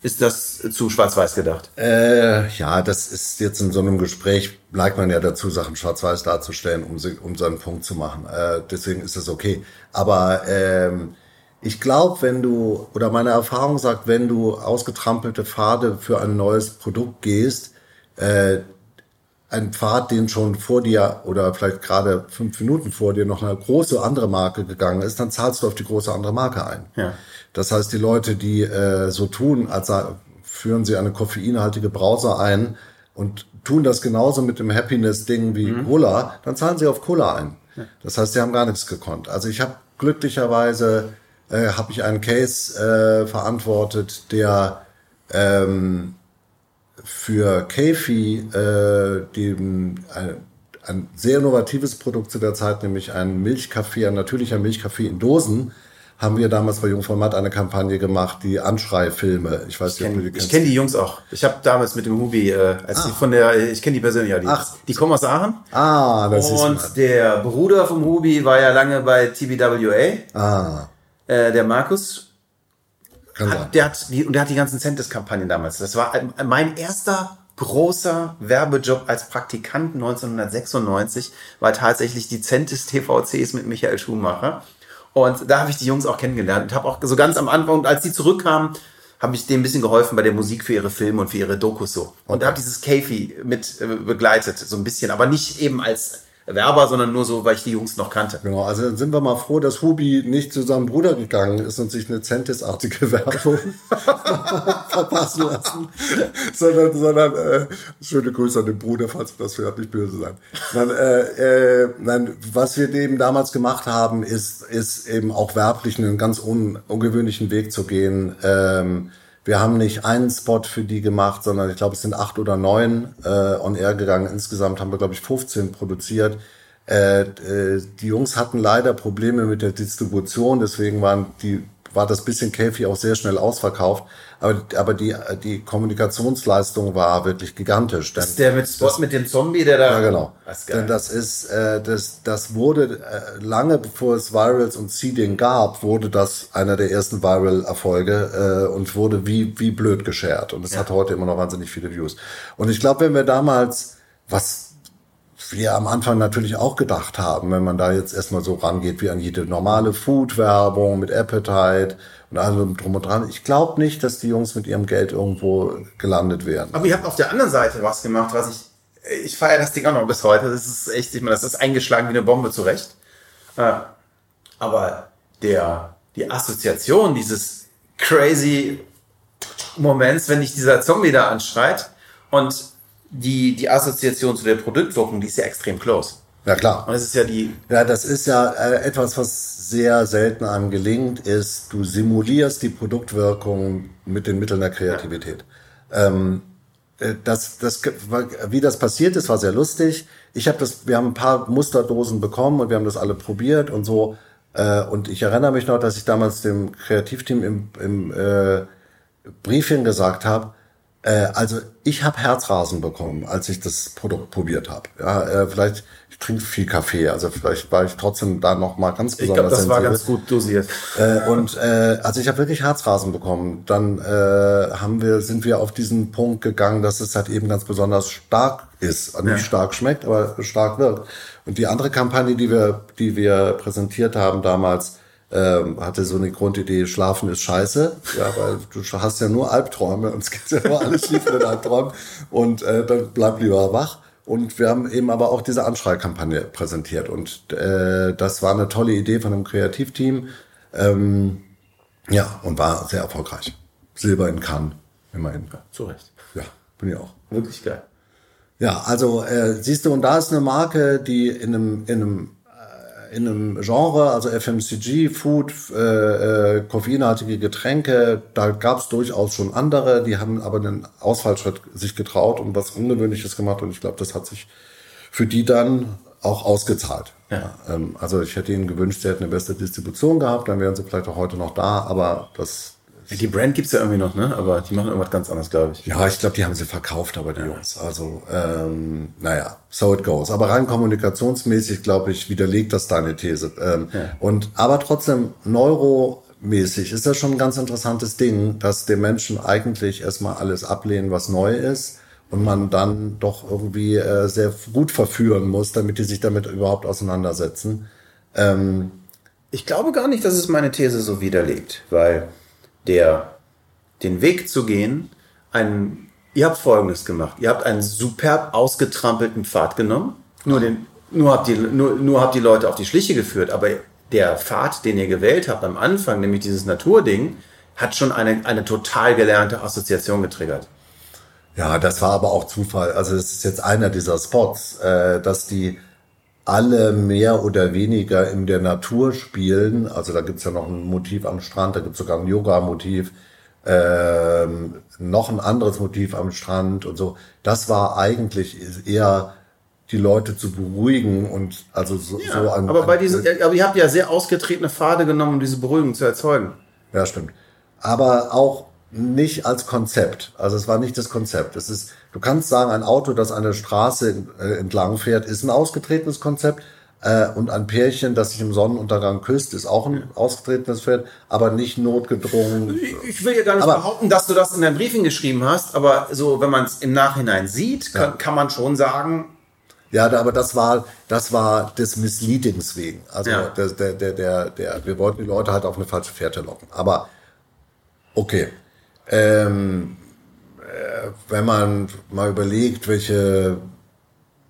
Speaker 2: ist das zu schwarz-weiß gedacht?
Speaker 1: Äh, ja, das ist jetzt in so einem Gespräch, neigt man ja dazu, Sachen schwarz-weiß darzustellen, um, sie, um seinen Punkt zu machen. Äh, deswegen ist das okay. Aber ähm, ich glaube, wenn du, oder meine Erfahrung sagt, wenn du ausgetrampelte Pfade für ein neues Produkt gehst, äh, ein Pfad, den schon vor dir oder vielleicht gerade fünf Minuten vor dir noch eine große andere Marke gegangen ist, dann zahlst du auf die große andere Marke ein.
Speaker 2: Ja.
Speaker 1: Das heißt, die Leute, die äh, so tun, als führen sie eine koffeinhaltige Brause ein und tun das genauso mit dem Happiness-Ding wie Cola, dann zahlen sie auf Cola ein. Das heißt, sie haben gar nichts gekonnt. Also ich habe glücklicherweise äh, habe ich einen Case äh, verantwortet, der ähm, für Kefi äh, dem, ein, ein sehr innovatives Produkt zu der Zeit, nämlich ein Milchkaffee, ein natürlicher Milchkaffee in Dosen, haben wir damals bei Jungformat eine Kampagne gemacht, die Anschreifilme. Ich weiß nicht, ob du die
Speaker 2: Ich
Speaker 1: kennst.
Speaker 2: kenne die Jungs auch. Ich habe damals mit dem Hubi, äh, als die von der, ich kenne die persönlich, ja, die,
Speaker 1: Ach.
Speaker 2: die kommen aus Aachen.
Speaker 1: Ah, das ist
Speaker 2: Und der Bruder vom Hubi war ja lange bei TBWA,
Speaker 1: Ah,
Speaker 2: äh, der Markus.
Speaker 1: Kann sein.
Speaker 2: Der hat die, und der hat die ganzen Centis-Kampagnen damals. Das war ein- mein erster großer Werbejob als Praktikant 1996, war tatsächlich die Centis TVCs mit Michael Schumacher. Und da habe ich die Jungs auch kennengelernt und habe auch so ganz am Anfang, als die zurückkamen, habe ich denen ein bisschen geholfen bei der Musik für ihre Filme und für ihre Dokus so. Und habe dieses Kefi mit äh, begleitet, so ein bisschen, aber nicht eben als Werber, sondern nur so, weil ich die Jungs noch kannte.
Speaker 1: Genau, also dann sind wir mal froh, dass Hubi nicht zu seinem Bruder gegangen ist und sich eine Centis-artige Werbung verpassen lassen, sondern, sondern äh, schöne Grüße an den Bruder, falls du das hört, nicht böse sein. Nein, äh, äh, nein, was wir eben damals gemacht haben, ist, ist eben auch werblich einen ganz un, ungewöhnlichen Weg zu gehen. Ähm, wir haben nicht einen Spot für die gemacht, sondern ich glaube, es sind acht oder neun äh, on air gegangen. Insgesamt haben wir, glaube ich, 15 produziert. Äh, äh, die Jungs hatten leider Probleme mit der Distribution, deswegen waren die, war das bisschen Käfi auch sehr schnell ausverkauft. Aber, aber die, die Kommunikationsleistung war wirklich gigantisch. Denn
Speaker 2: Der mit Spot mit dem Zombie, der da.
Speaker 1: ja, genau.
Speaker 2: Das ist
Speaker 1: Denn das ist, äh, das, das wurde äh, lange bevor es Virals und Seeding gab, wurde das einer der ersten Viral-Erfolge äh, und wurde wie, wie blöd geshared. Und es hat heute immer noch wahnsinnig viele Views. Und ich glaube, wenn wir damals, was wir am Anfang natürlich auch gedacht haben, wenn man da jetzt erstmal so rangeht wie an jede normale Food-Werbung mit Appetite und allem drum und dran. Ich glaube nicht, dass die Jungs mit ihrem Geld irgendwo gelandet wären.
Speaker 2: Aber ihr habt auf der anderen Seite was gemacht, was ich. Ich feiere das Ding auch noch bis heute. Das ist echt, ich meine, das ist eingeschlagen wie eine Bombe zurecht. Äh, aber der, die Assoziation dieses crazy Moments, wenn dich dieser Zombie da anschreit und die, die Assoziation zu der Produktwirkung, die ist ja extrem close.
Speaker 1: Ja, klar.
Speaker 2: Und es ist ja die,
Speaker 1: Ja, das ist ja äh, etwas, was sehr selten einem gelingt, ist, du simulierst die Produktwirkung mit den Mitteln der Kreativität. Ähm, äh, das, das, wie das passiert ist, war sehr lustig. Ich habe das, wir haben ein paar Musterdosen bekommen und wir haben das alle probiert und so. Äh, und ich erinnere mich noch, dass ich damals dem Kreativteam im, im äh, Briefing gesagt habe, äh, also ich habe Herzrasen bekommen, als ich das Produkt probiert habe. Ja, äh, vielleicht ich trinke viel Kaffee, also vielleicht war ich trotzdem da noch mal ganz
Speaker 2: ich
Speaker 1: besonders
Speaker 2: glaube, das war ganz gut dosiert.
Speaker 1: Äh, und äh, also ich habe wirklich Herzrasen bekommen. Dann äh, haben wir, sind wir auf diesen Punkt gegangen, dass es halt eben ganz besonders stark ist. Also Nicht stark schmeckt, aber stark wirkt. Und die andere Kampagne, die wir, die wir präsentiert haben damals, ähm, hatte so eine Grundidee, Schlafen ist scheiße. Ja, weil du hast ja nur Albträume und es geht ja nur alles schief in den Albträumen. Und äh, dann bleib lieber wach. Und wir haben eben aber auch diese Anschreikampagne präsentiert. Und äh, das war eine tolle Idee von einem Kreativteam. Ähm, ja, und war sehr erfolgreich. Silber in Cannes, immerhin.
Speaker 2: Zu Recht.
Speaker 1: Ja, bin ich auch.
Speaker 2: Wirklich geil.
Speaker 1: Ja, also äh, siehst du, und da ist eine Marke, die in einem, in einem, in einem Genre, also FMCG, Food, äh, äh, koffeinhaltige Getränke, da gab es durchaus schon andere, die haben aber einen Ausfallschritt sich getraut und was Ungewöhnliches gemacht und ich glaube, das hat sich für die dann auch ausgezahlt.
Speaker 2: Ja.
Speaker 1: Ähm, also ich hätte ihnen gewünscht, sie hätten eine beste Distribution gehabt, dann wären sie vielleicht auch heute noch da, aber das
Speaker 2: Die Brand gibt's ja irgendwie noch, ne? Aber die machen irgendwas ganz anderes, glaube ich.
Speaker 1: Ja, ich glaube, die haben sie verkauft, aber die Jungs. Also, ähm, naja, so it goes. Aber rein kommunikationsmäßig, glaube ich, widerlegt das deine These. Ähm, Und aber trotzdem, Neuro, mäßig ist das schon ein ganz interessantes Ding, dass die Menschen eigentlich erstmal alles ablehnen, was neu ist und man dann doch irgendwie äh, sehr gut verführen muss, damit die sich damit überhaupt auseinandersetzen. Ähm,
Speaker 2: ich glaube gar nicht, dass es meine These so widerlegt, weil der, den Weg zu gehen, ein, ihr habt Folgendes gemacht. Ihr habt einen superb ausgetrampelten Pfad genommen, nur den, nur habt, ihr, nur, nur habt die Leute auf die Schliche geführt, aber der Pfad, den ihr gewählt habt am Anfang, nämlich dieses Naturding, hat schon eine, eine total gelernte Assoziation getriggert.
Speaker 1: Ja, das war aber auch Zufall. Also es ist jetzt einer dieser Spots, äh, dass die alle mehr oder weniger in der Natur spielen. Also da gibt's ja noch ein Motiv am Strand, da gibt's sogar ein Yoga-Motiv, ähm, noch ein anderes Motiv am Strand und so. Das war eigentlich eher die Leute zu beruhigen und also so,
Speaker 2: Ja,
Speaker 1: so an,
Speaker 2: aber bei diesen, aber ihr habt ja sehr ausgetretene Pfade genommen, um diese Beruhigung zu erzeugen.
Speaker 1: Ja, stimmt. Aber auch nicht als Konzept. Also es war nicht das Konzept. Es ist, du kannst sagen, ein Auto, das eine Straße äh, entlang fährt, ist ein ausgetretenes Konzept. Äh, und ein Pärchen, das sich im Sonnenuntergang küsst, ist auch ein ausgetretenes Pferd, aber nicht notgedrungen.
Speaker 2: Ich will ja gar nicht
Speaker 1: Aber-
Speaker 2: behaupten, dass du das in deinem Briefing geschrieben hast, aber so, wenn man es im Nachhinein sieht, kann, kann man schon sagen,
Speaker 1: Ja, aber das war, das war des Misleadings wegen. Also
Speaker 2: Ja.
Speaker 1: der, der, der, der, der, wir wollten die Leute halt auf eine falsche Fährte locken. Aber okay. Ähm, äh, wenn man mal überlegt, welche,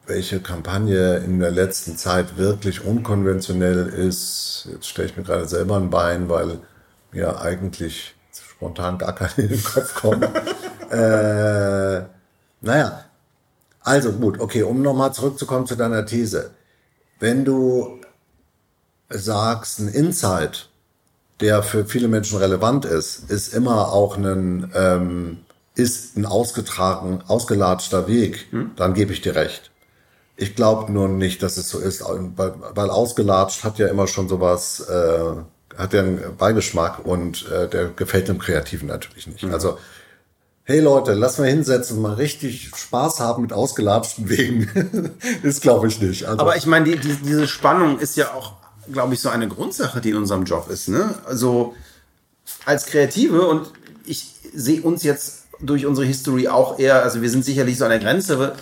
Speaker 1: welche Kampagne in der letzten Zeit wirklich unkonventionell ist, jetzt stelle ich mir gerade selber ein Bein, weil mir eigentlich spontan gar keine in den Kopf kommen. äh, naja, also gut, okay, um nochmal zurückzukommen zu deiner These. Wenn du sagst, ein Insight, der für viele Menschen relevant ist, ist immer auch ein, ähm, ist ein ausgetragen, ausgelatschter Weg, dann gebe ich dir recht. Ich glaube nur nicht, dass es so ist, weil, weil ausgelatscht hat ja immer schon sowas, äh, hat ja einen Beigeschmack und äh, der gefällt dem Kreativen natürlich nicht. Also hey Leute, lass mal hinsetzen und mal richtig Spaß haben mit ausgelatschten Wegen. ist glaube ich nicht. Also,
Speaker 2: Aber ich meine, die, die, diese Spannung ist ja auch, glaube ich, so eine Grundsache, die in unserem Job ist. Ne? Also als Kreative und ich sehe uns jetzt durch unsere History auch eher, also wir sind sicherlich so an der Grenze, weil-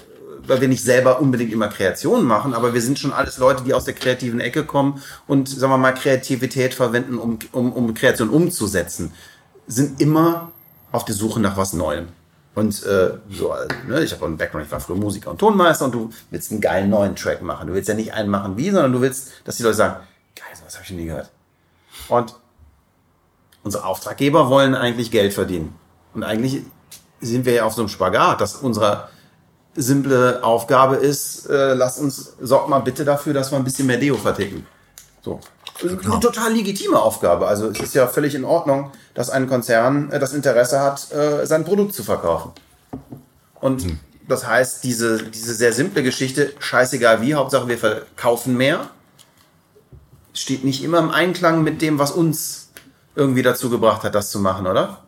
Speaker 2: weil wir nicht selber unbedingt immer Kreationen machen, aber wir sind schon alles Leute, die aus der kreativen Ecke kommen und, sagen wir mal, Kreativität verwenden, um, um, um Kreation umzusetzen, sind immer auf der Suche nach was Neuem. Und äh, so, also, ne, ich habe einen Background, ich war früher Musiker und Tonmeister und du willst einen geilen neuen Track machen. Du willst ja nicht einen machen wie, sondern du willst, dass die Leute sagen, geil, sowas habe ich nie gehört. Und unsere Auftraggeber wollen eigentlich Geld verdienen. Und eigentlich sind wir ja auf so einem Spagat, dass unsere simple Aufgabe ist, äh, lass uns, sorgt mal bitte dafür, dass wir ein bisschen mehr Deo verticken. So. Eine total legitime Aufgabe. Also es ist ja völlig in Ordnung, dass ein Konzern äh, das Interesse hat, äh, sein Produkt zu verkaufen. Und das heißt, diese, diese sehr simple Geschichte, scheißegal wie, Hauptsache wir verkaufen mehr, steht nicht immer im Einklang mit dem, was uns irgendwie dazu gebracht hat, das zu machen, oder?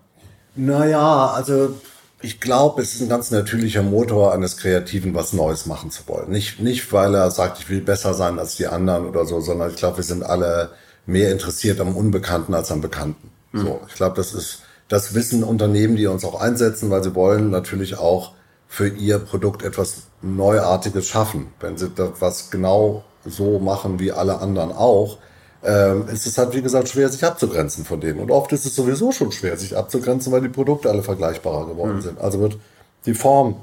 Speaker 1: naja, also ich glaube, es ist ein ganz natürlicher Motor eines Kreativen, was Neues machen zu wollen. Nicht, nicht, weil er sagt, ich will besser sein als die anderen oder so, sondern ich glaube, wir sind alle mehr interessiert am Unbekannten als am Bekannten. So, ich glaube, das ist, das wissen Unternehmen, die uns auch einsetzen, weil sie wollen natürlich auch für ihr Produkt etwas Neuartiges schaffen. Wenn sie das was genau so machen wie alle anderen auch, ähm, ist es halt, wie gesagt, schwer, sich abzugrenzen von denen. Und oft ist es sowieso schon schwer, sich abzugrenzen, weil die Produkte alle vergleichbarer geworden sind. Also wird die Form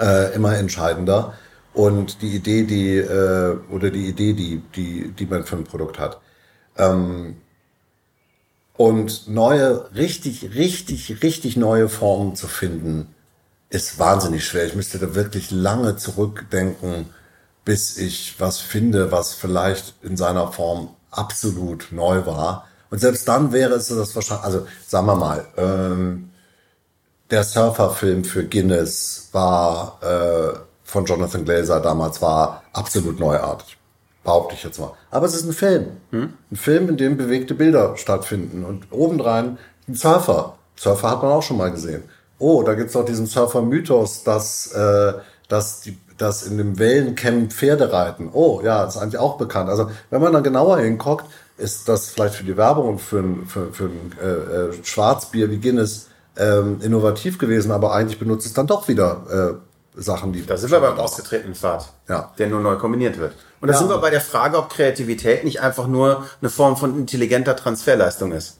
Speaker 1: äh, immer entscheidender und die Idee, die äh, oder die Idee, die die die man für ein Produkt hat. Ähm, und neue, richtig, richtig, richtig neue Formen zu finden, ist wahnsinnig schwer. Ich müsste da wirklich lange zurückdenken, bis ich was finde, was vielleicht in seiner Form absolut neu war. Und selbst dann wäre es das wahrscheinlich, also sagen wir mal, ähm, der Surferfilm für Guinness war äh, von Jonathan Glazer damals war absolut neuartig. Behaupte ich jetzt mal. Aber es ist ein Film. Ein Film, in dem bewegte Bilder stattfinden. Und obendrein ein Surfer. Surfer hat man auch schon mal gesehen. Oh, da gibt's noch diesen Surfer-Mythos, dass, äh, dass, die, dass in dem Wellencamp Pferde reiten. Oh, ja, ist eigentlich auch bekannt. Also wenn man dann genauer hinguckt, ist das vielleicht für die Werbung und für ein, für, für ein äh, äh, Schwarzbier wie Guinness ähm, innovativ gewesen, aber eigentlich benutzt es dann doch wieder äh, Sachen, die.
Speaker 2: Da sind wir beim ausgetretenen Pfad,
Speaker 1: Ja.
Speaker 2: der nur neu kombiniert wird. Und da
Speaker 1: Ja.
Speaker 2: sind wir bei der Frage, ob Kreativität nicht einfach nur eine Form von intelligenter Transferleistung ist.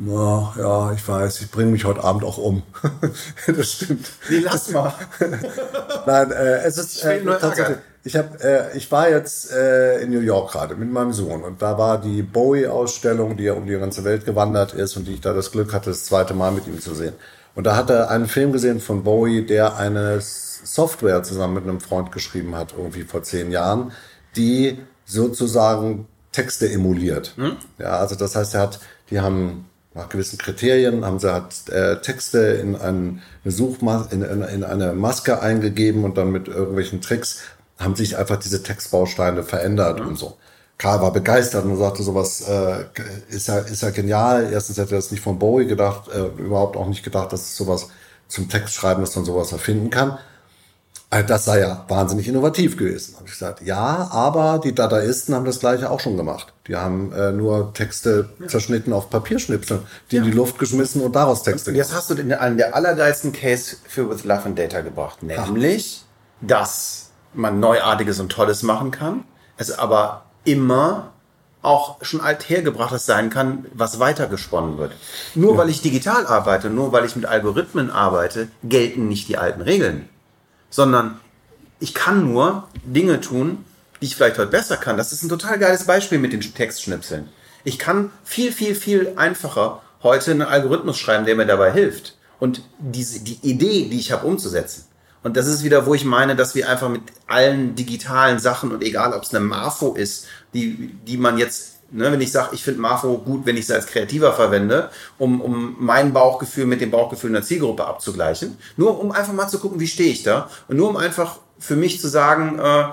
Speaker 1: Ja, ja, ich weiß, ich bringe mich heute Abend auch um. das stimmt.
Speaker 2: Nee, lass mal.
Speaker 1: Nein, äh, es ist äh, tatsächlich. Ich habe, äh, ich war jetzt äh, in New York gerade mit meinem Sohn und da war die Bowie-Ausstellung, die ja um die ganze Welt gewandert ist und die ich da das Glück hatte, das zweite Mal mit ihm zu sehen. Und da hat er einen Film gesehen von Bowie, der eine Software zusammen mit einem Freund geschrieben hat, irgendwie vor zehn Jahren, die sozusagen Texte emuliert. Ja, also das heißt, er hat, die haben nach gewissen Kriterien haben sie halt äh, Texte in, ein, eine Suchmas in, in, in eine Maske eingegeben und dann mit irgendwelchen Tricks haben sich einfach diese Textbausteine verändert und so. Karl war begeistert und sagte sowas äh, ist ja ist ja genial. Erstens hätte er das nicht von Bowie gedacht, äh, überhaupt auch nicht gedacht, dass es sowas zum Textschreiben, dass man sowas erfinden kann. Also Das sei ja wahnsinnig innovativ gewesen. Habe ich gesagt, ja, aber die Dadaisten haben das gleiche auch schon gemacht. Die haben äh, nur Texte zerschnitten auf Papierschnipsel, die in die Luft geschmissen und daraus Texte
Speaker 2: Und jetzt hast du den, einen der allergeilsten Case für With Love and Data gebracht. Nämlich, dass man Neuartiges und Tolles machen kann, es aber immer auch schon althergebrachtes sein kann, was weitergesponnen wird. Nur weil ich digital arbeite, nur weil ich mit Algorithmen arbeite, gelten nicht die alten Regeln. Sondern ich kann nur Dinge tun, die ich vielleicht heute besser kann. Das ist ein total geiles Beispiel mit den Textschnipseln. Ich kann viel, viel, viel einfacher heute einen Algorithmus schreiben, der mir dabei hilft. Und diese, die Idee, die ich habe, umzusetzen. Und das ist wieder, wo ich meine, dass wir einfach mit allen digitalen Sachen und egal, ob es eine Marfo ist, die, die man jetzt, ne, wenn ich sage, ich finde Marfo gut, wenn ich sie als Kreativer verwende, um, um mein Bauchgefühl mit dem Bauchgefühl einer Zielgruppe abzugleichen, nur um einfach mal zu gucken, wie stehe ich da und nur um einfach für mich zu sagen, äh,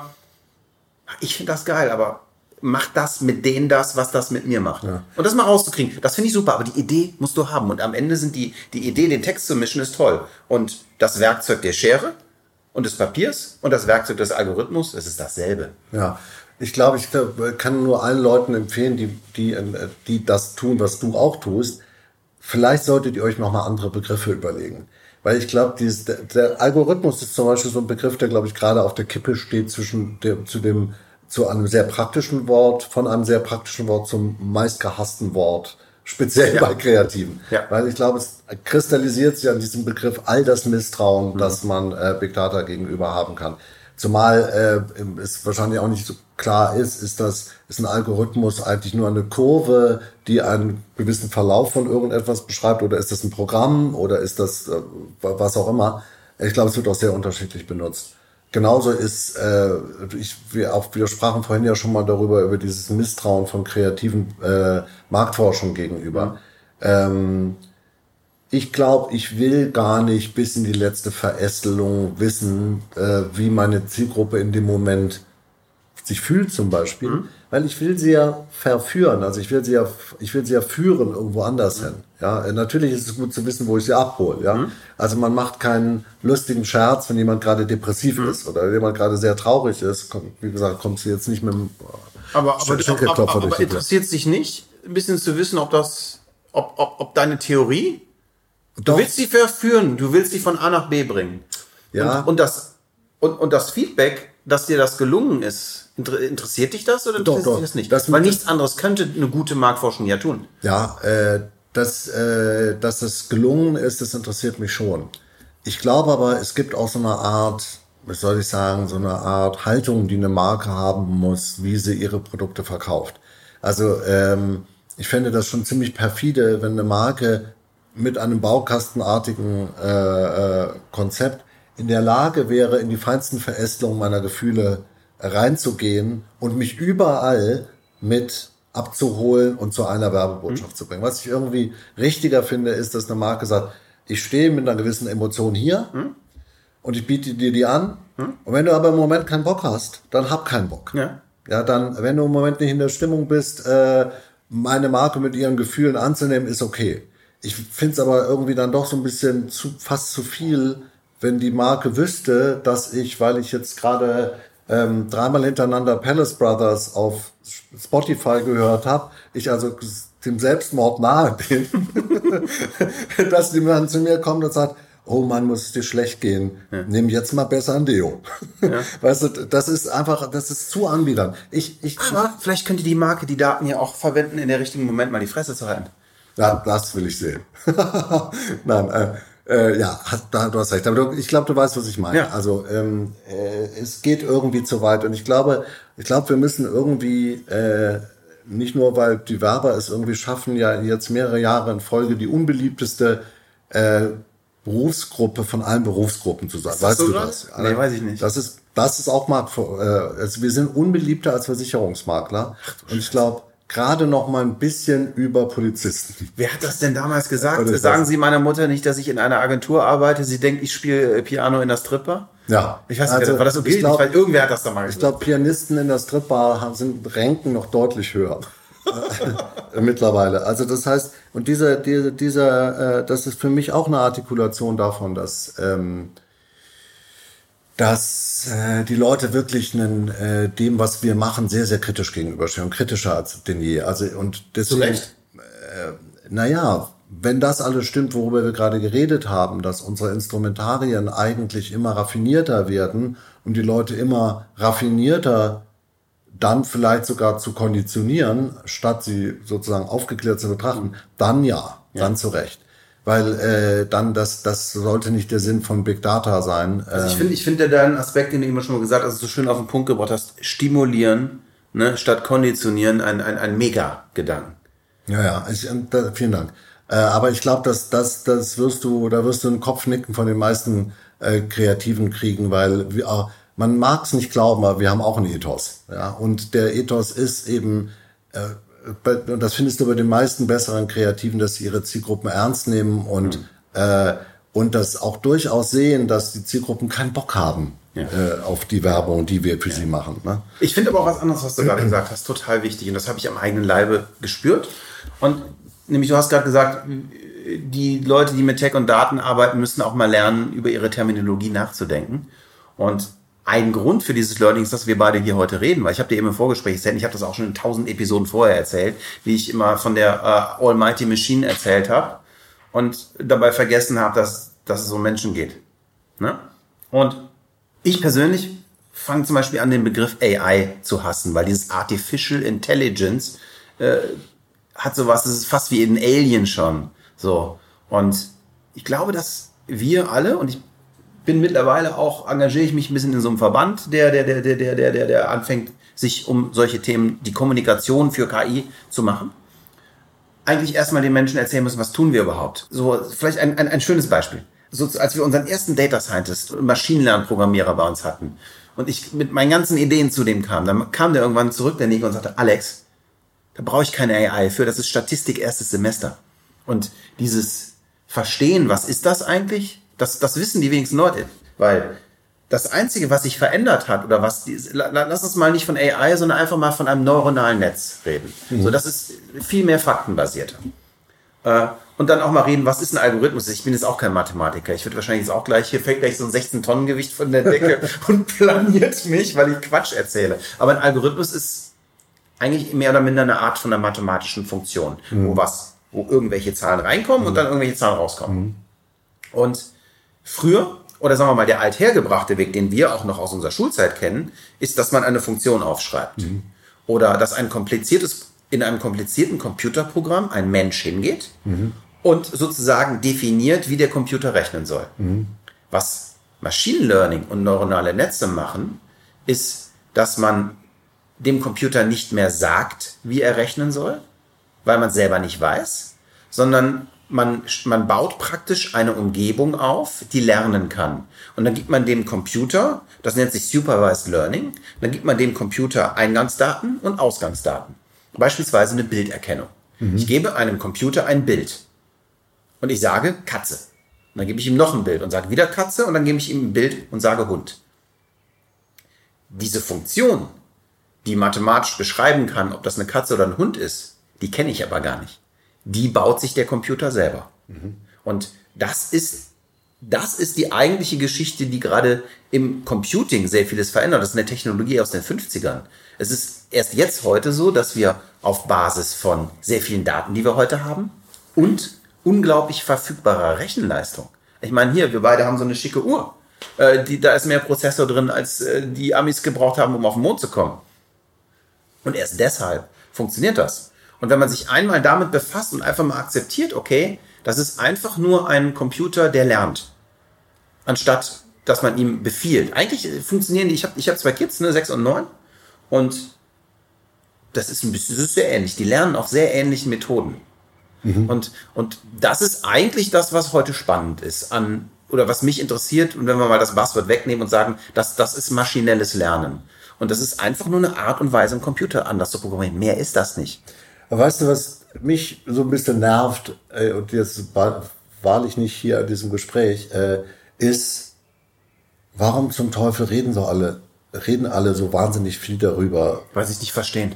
Speaker 2: ich finde das geil, aber mach das mit denen das, was das mit mir macht. Und das mal rauszukriegen, das finde ich super, aber die Idee musst du haben. Und am Ende sind die, die Idee, den Text zu mischen, ist toll. Und das Werkzeug der Schere und des Papiers und das Werkzeug des Algorithmus, es ist dasselbe.
Speaker 1: Ja, ich glaube, ich kann nur allen Leuten empfehlen, die, die, äh, die das tun, was du auch tust. Vielleicht solltet ihr euch nochmal andere Begriffe überlegen. Weil ich glaube, dieses, der, der Algorithmus ist zum Beispiel so ein Begriff, der, glaube ich, gerade auf der Kippe steht zwischen dem, zu dem, zu einem sehr praktischen Wort, von einem sehr praktischen Wort zum meistgehassten Wort, speziell
Speaker 2: Ja.
Speaker 1: bei Kreativen.
Speaker 2: Ja.
Speaker 1: Weil ich glaube, es kristallisiert sich an diesem Begriff all das Misstrauen, das man äh, Big Data gegenüber haben kann. Zumal äh, es wahrscheinlich auch nicht so klar ist, ist das ist ein Algorithmus eigentlich nur eine Kurve, die einen gewissen Verlauf von irgendetwas beschreibt, oder ist das ein Programm oder ist das äh, was auch immer. Ich glaube, es wird auch sehr unterschiedlich benutzt. Genauso ist, äh, ich, wir, auch, wir sprachen vorhin ja schon mal darüber, über dieses Misstrauen von kreativen äh, Marktforschung gegenüber. Ähm, ich glaube, ich will gar nicht bis in die letzte Verästelung wissen, äh, wie meine Zielgruppe in dem Moment sich fühlt zum Beispiel, weil ich will sie ja verführen, also ich will sie ja, ich will sie ja führen irgendwo anders hin. Ja, äh, natürlich ist es gut zu wissen, wo ich sie abhole. Ja, also man macht keinen lustigen Scherz, wenn jemand gerade depressiv ist oder jemand gerade sehr traurig ist. Wie gesagt, kommt sie jetzt nicht mit dem
Speaker 2: Aber, aber, aber, aber,
Speaker 1: Tür.
Speaker 2: interessiert sich nicht, ein bisschen zu wissen, ob das, ob, ob, ob deine Theorie, du
Speaker 1: Doch.
Speaker 2: willst sie verführen, du willst sie von A nach B bringen.
Speaker 1: Ja.
Speaker 2: Und, und das, und, und das Feedback, dass dir das gelungen ist, inter- interessiert dich das oder
Speaker 1: Doch,
Speaker 2: interessiert
Speaker 1: doch.
Speaker 2: dich das nicht?
Speaker 1: Das-
Speaker 2: Weil nichts anderes könnte eine gute Marktforschung ja tun.
Speaker 1: Ja, äh, dass, äh, dass es gelungen ist, das interessiert mich schon. Ich glaube aber, es gibt auch so eine Art, was soll ich sagen, so eine Art Haltung, die eine Marke haben muss, wie sie ihre Produkte verkauft. Also ähm, ich fände das schon ziemlich perfide, wenn eine Marke mit einem baukastenartigen äh, äh, Konzept in der Lage wäre, in die feinsten Verästelungen meiner Gefühle reinzugehen und mich überall mit abzuholen und zu einer Werbebotschaft zu bringen. Was ich irgendwie richtiger finde, ist, dass eine Marke sagt, ich stehe mit einer gewissen Emotion hier und ich biete dir die an. Und wenn du aber im Moment keinen Bock hast, dann hab keinen Bock.
Speaker 2: Ja.
Speaker 1: Ja, dann, wenn du im Moment nicht in der Stimmung bist, äh, meine Marke mit ihren Gefühlen anzunehmen, ist okay. Ich finde es aber irgendwie dann doch so ein bisschen zu, fast zu viel, wenn die Marke wüsste, dass ich, weil ich jetzt gerade ähm, dreimal hintereinander Palace Brothers auf Spotify gehört habe, ich also dem Selbstmord nahe bin, dass jemand zu mir kommt und sagt, oh Mann, muss es dir schlecht gehen. Ja. Nimm jetzt mal besser ein Deo. Ja. Weißt du, das ist einfach, das ist zu anbiedern. Ich, ich,
Speaker 2: Aber vielleicht könnte die Marke die Daten ja auch verwenden, in der richtigen Moment mal die Fresse zu halten.
Speaker 1: Ja, das will ich sehen. Nein, äh, äh, ja, hast, da, du hast recht. Aber du, ich glaube, du weißt, was ich meine. Ja. Also ähm, äh, es geht irgendwie zu weit. Und ich glaube, ich glaube, wir müssen irgendwie äh, nicht nur, weil die Werber es irgendwie schaffen, ja jetzt mehrere Jahre in Folge die unbeliebteste äh, Berufsgruppe von allen Berufsgruppen zu sein.
Speaker 2: Weißt so du das? Nee, weiß ich nicht.
Speaker 1: Das ist, das ist auch mal, äh, also wir sind unbeliebter als Versicherungsmakler. Ach, und ich glaube, gerade noch mal ein bisschen über Polizisten.
Speaker 2: Wer hat das denn damals gesagt? Sagen Sie meiner Mutter nicht, dass ich in einer Agentur arbeite. Sie denkt, ich spiele äh, Piano in der Stripper?
Speaker 1: Ja.
Speaker 2: Ich weiß nicht, also, war das okay? Ich glaub, ich irgendwer hat das da mal
Speaker 1: gesagt. Ich glaube, Pianisten in der Stripper sind Ränken noch deutlich höher. mittlerweile. Also das heißt, und dieser, dieser, dieser, äh, das ist für mich auch eine Artikulation davon, dass ähm, dass äh, die Leute wirklich einen, äh, dem, was wir machen, sehr, sehr kritisch gegenüberstehen, kritischer als denn je. Also und deswegen, äh, naja, wenn das alles stimmt, worüber wir gerade geredet haben, dass unsere Instrumentarien eigentlich immer raffinierter werden und die Leute immer raffinierter dann vielleicht sogar zu konditionieren, statt sie sozusagen aufgeklärt zu betrachten, dann ja, ja. dann zu Recht weil äh, dann das das sollte nicht der Sinn von Big Data sein.
Speaker 2: Also ich finde ich finde da einen Aspekt, den du immer schon mal gesagt hast, so schön auf den Punkt gebracht hast, stimulieren ne, statt konditionieren, ein ein, ein Mega-Gedanken.
Speaker 1: Ja ja, ich, da, vielen Dank. Äh, aber ich glaube, dass das das wirst du da wirst du einen Kopfnicken von den meisten äh, Kreativen kriegen, weil wir, äh, man mag es nicht glauben, aber wir haben auch einen Ethos. Ja? Und der Ethos ist eben äh, und das findest du bei den meisten besseren Kreativen, dass sie ihre Zielgruppen ernst nehmen und, mhm. äh, und das auch durchaus sehen, dass die Zielgruppen keinen Bock haben ja. äh, auf die Werbung, die wir für ja. sie machen. Ne?
Speaker 2: Ich finde aber auch was anderes, was du gerade gesagt hast, total wichtig. Und das habe ich am eigenen Leibe gespürt. Und nämlich, du hast gerade gesagt, die Leute, die mit Tech und Daten arbeiten, müssen auch mal lernen, über ihre Terminologie nachzudenken. Und ein Grund für dieses Learning ist, dass wir beide hier heute reden, weil ich habe dir eben im Vorgespräch erzählt, ich habe das auch schon in tausend Episoden vorher erzählt, wie ich immer von der uh, Almighty Machine erzählt habe und dabei vergessen habe, dass, dass es um Menschen geht. Ne? Und ich persönlich fange zum Beispiel an, den Begriff AI zu hassen, weil dieses Artificial Intelligence äh, hat sowas, das ist fast wie ein Alien schon. So. Und ich glaube, dass wir alle, und ich bin mittlerweile auch, engagiere ich mich ein bisschen in so einem Verband, der, der, der, der, der, der, der, anfängt, sich um solche Themen, die Kommunikation für KI zu machen. Eigentlich erstmal den Menschen erzählen müssen, was tun wir überhaupt. So, vielleicht ein, ein, ein schönes Beispiel. So, als wir unseren ersten Data Scientist, Maschinenlernprogrammierer bei uns hatten und ich mit meinen ganzen Ideen zu dem kam, dann kam der irgendwann zurück, der Nico, und sagte, Alex, da brauche ich keine AI für, das ist Statistik erstes Semester. Und dieses Verstehen, was ist das eigentlich? Das, das wissen die wenigsten Leute, weil das Einzige, was sich verändert hat, oder was, die, lass uns mal nicht von AI, sondern einfach mal von einem neuronalen Netz reden. Mhm. So, das ist viel mehr faktenbasierter. Äh, und dann auch mal reden, was ist ein Algorithmus? Ich bin jetzt auch kein Mathematiker. Ich würde wahrscheinlich jetzt auch gleich, hier fällt gleich so ein 16 Tonnen Gewicht von der Decke und planiert mich, weil ich Quatsch erzähle. Aber ein Algorithmus ist eigentlich mehr oder minder eine Art von einer mathematischen Funktion, mhm. wo was, wo irgendwelche Zahlen reinkommen mhm. und dann irgendwelche Zahlen rauskommen. Mhm. Und Früher, oder sagen wir mal, der althergebrachte Weg, den wir auch noch aus unserer Schulzeit kennen, ist, dass man eine Funktion aufschreibt. Mhm. Oder dass ein kompliziertes, in einem komplizierten Computerprogramm ein Mensch hingeht mhm. und sozusagen definiert, wie der Computer rechnen soll. Mhm. Was Machine Learning und neuronale Netze machen, ist, dass man dem Computer nicht mehr sagt, wie er rechnen soll, weil man selber nicht weiß, sondern man, man baut praktisch eine Umgebung auf, die lernen kann. Und dann gibt man dem Computer, das nennt sich Supervised Learning, dann gibt man dem Computer Eingangsdaten und Ausgangsdaten. Beispielsweise eine Bilderkennung. Mhm. Ich gebe einem Computer ein Bild und ich sage Katze. Und dann gebe ich ihm noch ein Bild und sage wieder Katze und dann gebe ich ihm ein Bild und sage Hund. Diese Funktion, die mathematisch beschreiben kann, ob das eine Katze oder ein Hund ist, die kenne ich aber gar nicht die baut sich der Computer selber. Mhm. Und das ist das ist die eigentliche Geschichte, die gerade im Computing sehr vieles verändert. Das ist eine Technologie aus den 50ern. Es ist erst jetzt heute so, dass wir auf Basis von sehr vielen Daten, die wir heute haben, und unglaublich verfügbarer Rechenleistung. Ich meine, hier, wir beide haben so eine schicke Uhr. Äh, die, da ist mehr Prozessor drin, als äh, die Amis gebraucht haben, um auf den Mond zu kommen. Und erst deshalb funktioniert das. Und wenn man sich einmal damit befasst und einfach mal akzeptiert, okay, das ist einfach nur ein Computer, der lernt. Anstatt, dass man ihm befiehlt. Eigentlich funktionieren die, ich habe ich hab zwei Kids, ne, sechs und neun. Und das ist ein bisschen das ist sehr ähnlich. Die lernen auf sehr ähnlichen Methoden. Mhm. Und, und das ist eigentlich das, was heute spannend ist an, oder was mich interessiert. Und wenn wir mal das Buzzword wegnehmen und sagen, das, das ist maschinelles Lernen. Und das ist einfach nur eine Art und Weise, einen Computer anders zu programmieren. Mehr ist das nicht.
Speaker 1: Weißt du, was mich so ein bisschen nervt, äh, und jetzt wahrlich nicht hier an diesem Gespräch, äh, ist, warum zum Teufel reden so alle, reden alle so wahnsinnig viel darüber?
Speaker 2: Weil sie es nicht verstehen.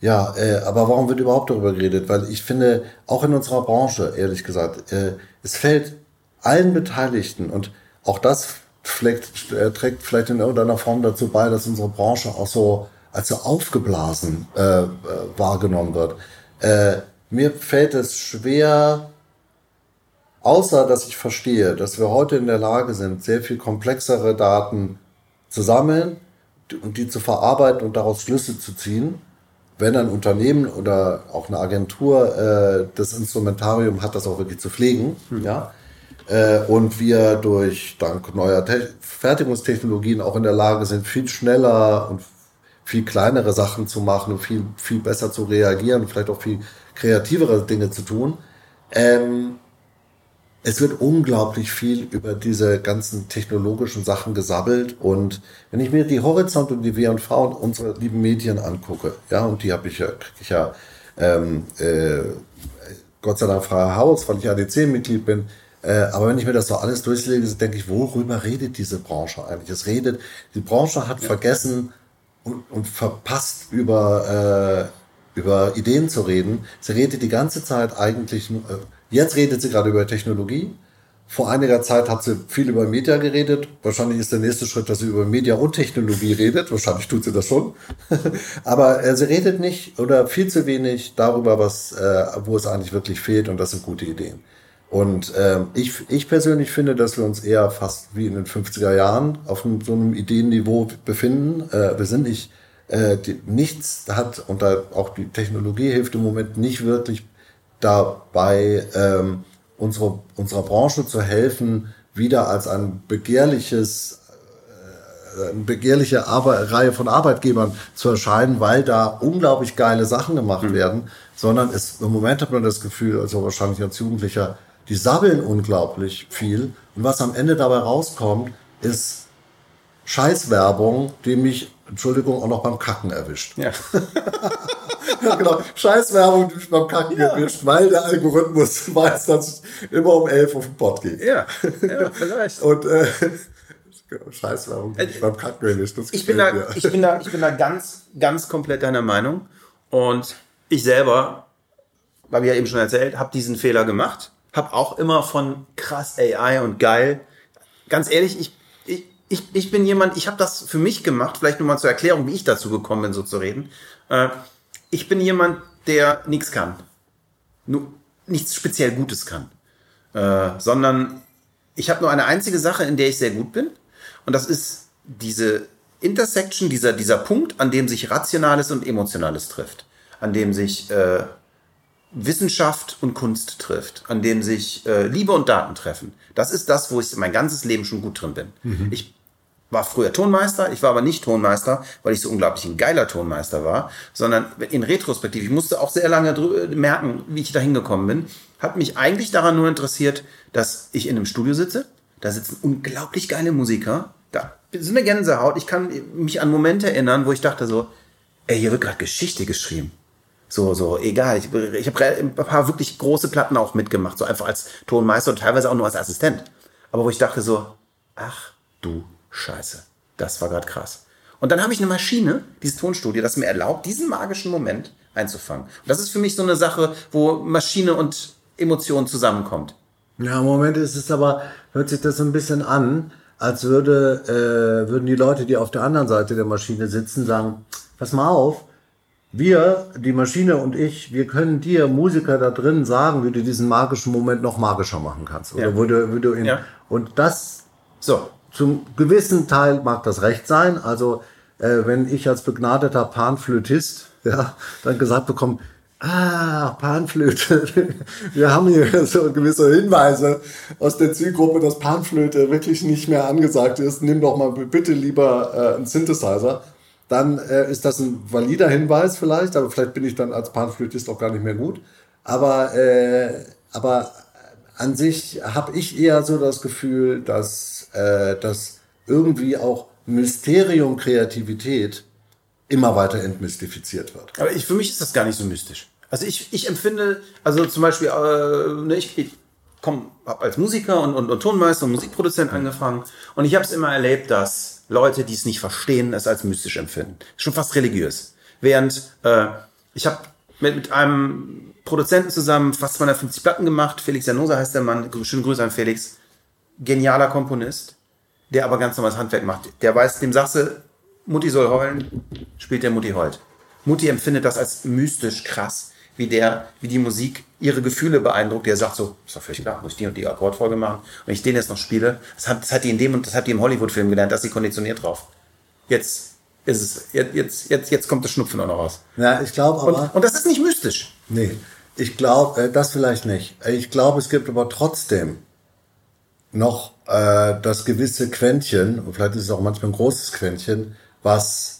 Speaker 1: Ja, äh, aber warum wird überhaupt darüber geredet? Weil ich finde, auch in unserer Branche, ehrlich gesagt, äh, es fällt allen Beteiligten und auch das vielleicht, äh, trägt vielleicht in irgendeiner Form dazu bei, dass unsere Branche auch so als so aufgeblasen äh, äh, wahrgenommen wird. Äh, mir fällt es schwer, außer dass ich verstehe, dass wir heute in der Lage sind, sehr viel komplexere Daten zu sammeln und die zu verarbeiten und daraus Schlüsse zu ziehen. Wenn ein Unternehmen oder auch eine Agentur äh, das Instrumentarium hat, das auch wirklich zu pflegen, mhm. ja, äh, und wir durch dank neuer Te Fertigungstechnologien auch in der Lage sind, viel schneller und viel kleinere Sachen zu machen und viel, viel besser zu reagieren vielleicht auch viel kreativere Dinge zu tun. Ähm, es wird unglaublich viel über diese ganzen technologischen Sachen gesabbelt und wenn ich mir die Horizont und die W&V und unsere lieben Medien angucke, ja, und die habe ich ja, krieg ich ja ähm, äh, Gott sei Dank freier Haus, weil ich ADC-Mitglied bin, äh, aber wenn ich mir das so alles durchlege, denke ich, worüber redet diese Branche eigentlich? Es redet, die Branche hat ja. vergessen, und, und verpasst über, äh, über Ideen zu reden. Sie redet die ganze Zeit eigentlich, äh, jetzt redet sie gerade über Technologie. Vor einiger Zeit hat sie viel über Media geredet. Wahrscheinlich ist der nächste Schritt, dass sie über Media und Technologie redet. Wahrscheinlich tut sie das schon. Aber äh, sie redet nicht oder viel zu wenig darüber, was, äh, wo es eigentlich wirklich fehlt. Und das sind gute Ideen. Und äh, ich, ich persönlich finde, dass wir uns eher fast wie in den 50er Jahren auf einem, so einem Ideenniveau befinden. Äh, wir sind nicht, äh, die, nichts hat, und da auch die Technologie hilft im Moment nicht wirklich dabei, ähm, unsere, unserer Branche zu helfen, wieder als ein begehrliches äh, eine begehrliche Arbeit, Reihe von Arbeitgebern zu erscheinen, weil da unglaublich geile Sachen gemacht mhm. werden, sondern es, im Moment hat man das Gefühl, also wahrscheinlich als Jugendlicher, die sabbeln unglaublich viel. Und was am Ende dabei rauskommt, ist Scheißwerbung, die mich, Entschuldigung, auch noch beim Kacken erwischt. Ja. ja genau. Scheißwerbung, die mich beim Kacken ja. erwischt, weil der Algorithmus weiß, dass ich immer um elf auf den Pott gehe.
Speaker 2: Ja, ja vielleicht.
Speaker 1: Und äh, Scheißwerbung, die mich beim Kacken erwischt.
Speaker 2: ich, bin da, ich, bin da, ich bin da ganz, ganz komplett deiner Meinung. Und ich selber, habe ich ja eben schon erzählt, habe diesen Fehler gemacht habe auch immer von krass AI und geil. Ganz ehrlich, ich, ich, ich, ich bin jemand, ich habe das für mich gemacht, vielleicht nur mal zur Erklärung, wie ich dazu gekommen bin, so zu reden. Äh, ich bin jemand, der nichts kann. Nur nichts speziell Gutes kann. Äh, sondern ich habe nur eine einzige Sache, in der ich sehr gut bin. Und das ist diese Intersection, dieser, dieser Punkt, an dem sich Rationales und Emotionales trifft. An dem sich äh, Wissenschaft und Kunst trifft, an dem sich äh, Liebe und Daten treffen. Das ist das, wo ich mein ganzes Leben schon gut drin bin. Mhm. Ich war früher Tonmeister, ich war aber nicht Tonmeister, weil ich so unglaublich ein geiler Tonmeister war, sondern in Retrospektiv, ich musste auch sehr lange merken, wie ich da hingekommen bin, hat mich eigentlich daran nur interessiert, dass ich in einem Studio sitze, da sitzen unglaublich geile Musiker, da ist eine Gänsehaut, ich kann mich an Momente erinnern, wo ich dachte so, ey, hier wird gerade Geschichte geschrieben. So, so, egal. Ich, ich habe ein paar wirklich große Platten auch mitgemacht, so einfach als Tonmeister und teilweise auch nur als Assistent. Aber wo ich dachte so, ach du Scheiße, das war gerade krass. Und dann habe ich eine Maschine, dieses Tonstudio, das mir erlaubt, diesen magischen Moment einzufangen. Und das ist für mich so eine Sache, wo Maschine und Emotion zusammenkommt.
Speaker 1: Ja, im Moment ist es aber, hört sich das so ein bisschen an, als würde, äh, würden die Leute, die auf der anderen Seite der Maschine sitzen, sagen, pass mal auf, wir, die Maschine und ich, wir können dir Musiker da drin sagen, wie du diesen magischen Moment noch magischer machen kannst. Oder
Speaker 2: Ja.
Speaker 1: wo du, wie du ihn,
Speaker 2: Ja.
Speaker 1: und das
Speaker 2: So.
Speaker 1: zum gewissen Teil mag das recht sein. Also äh, wenn ich als begnadeter Panflötist ja, dann gesagt bekomme, ah, Panflöte, wir haben hier so gewisse Hinweise aus der Zielgruppe, dass Panflöte wirklich nicht mehr angesagt ist, nimm doch mal bitte lieber äh, einen Synthesizer. Dann äh, ist das ein valider Hinweis vielleicht, aber vielleicht bin ich dann als Panflötist auch gar nicht mehr gut. Aber, äh, aber an sich habe ich eher so das Gefühl, dass, äh, dass irgendwie auch Mysterium Kreativität immer weiter entmystifiziert wird.
Speaker 2: Aber ich, für mich ist das gar nicht so mystisch. Also ich, ich empfinde, also zum Beispiel, äh, ne, ich, ich komme hab als Musiker und, und, und Tonmeister und Musikproduzent angefangen und ich habe es immer erlebt, dass Leute, die es nicht verstehen, es als mystisch empfinden. Schon fast religiös. Während äh, ich habe mit, mit einem Produzenten zusammen fast 250 Platten gemacht. Felix Janosa heißt der Mann. Schöne Grüße an Felix. Genialer Komponist, der aber ganz normales Handwerk macht. Der weiß, dem sagst du, Mutti soll heulen, spielt der Mutti heult. Mutti empfindet das als mystisch krass, wie der, wie die Musik ihre Gefühle beeindruckt. Der sagt so, ist doch völlig klar, muss ich die und die Akkordfolge machen. Und ich den jetzt noch spiele, das hat, das hat die in dem und das hat die im Hollywood-Film gelernt, da ist sie konditioniert drauf. Jetzt ist es, jetzt, jetzt, jetzt, jetzt kommt das Schnupfen auch noch raus.
Speaker 1: Ja, ich glaube aber.
Speaker 2: Und, und das ist nicht mystisch.
Speaker 1: Nee, ich glaube, äh, das vielleicht nicht. Ich glaube, es gibt aber trotzdem noch äh, das gewisse Quäntchen, und vielleicht ist es auch manchmal ein großes Quäntchen, was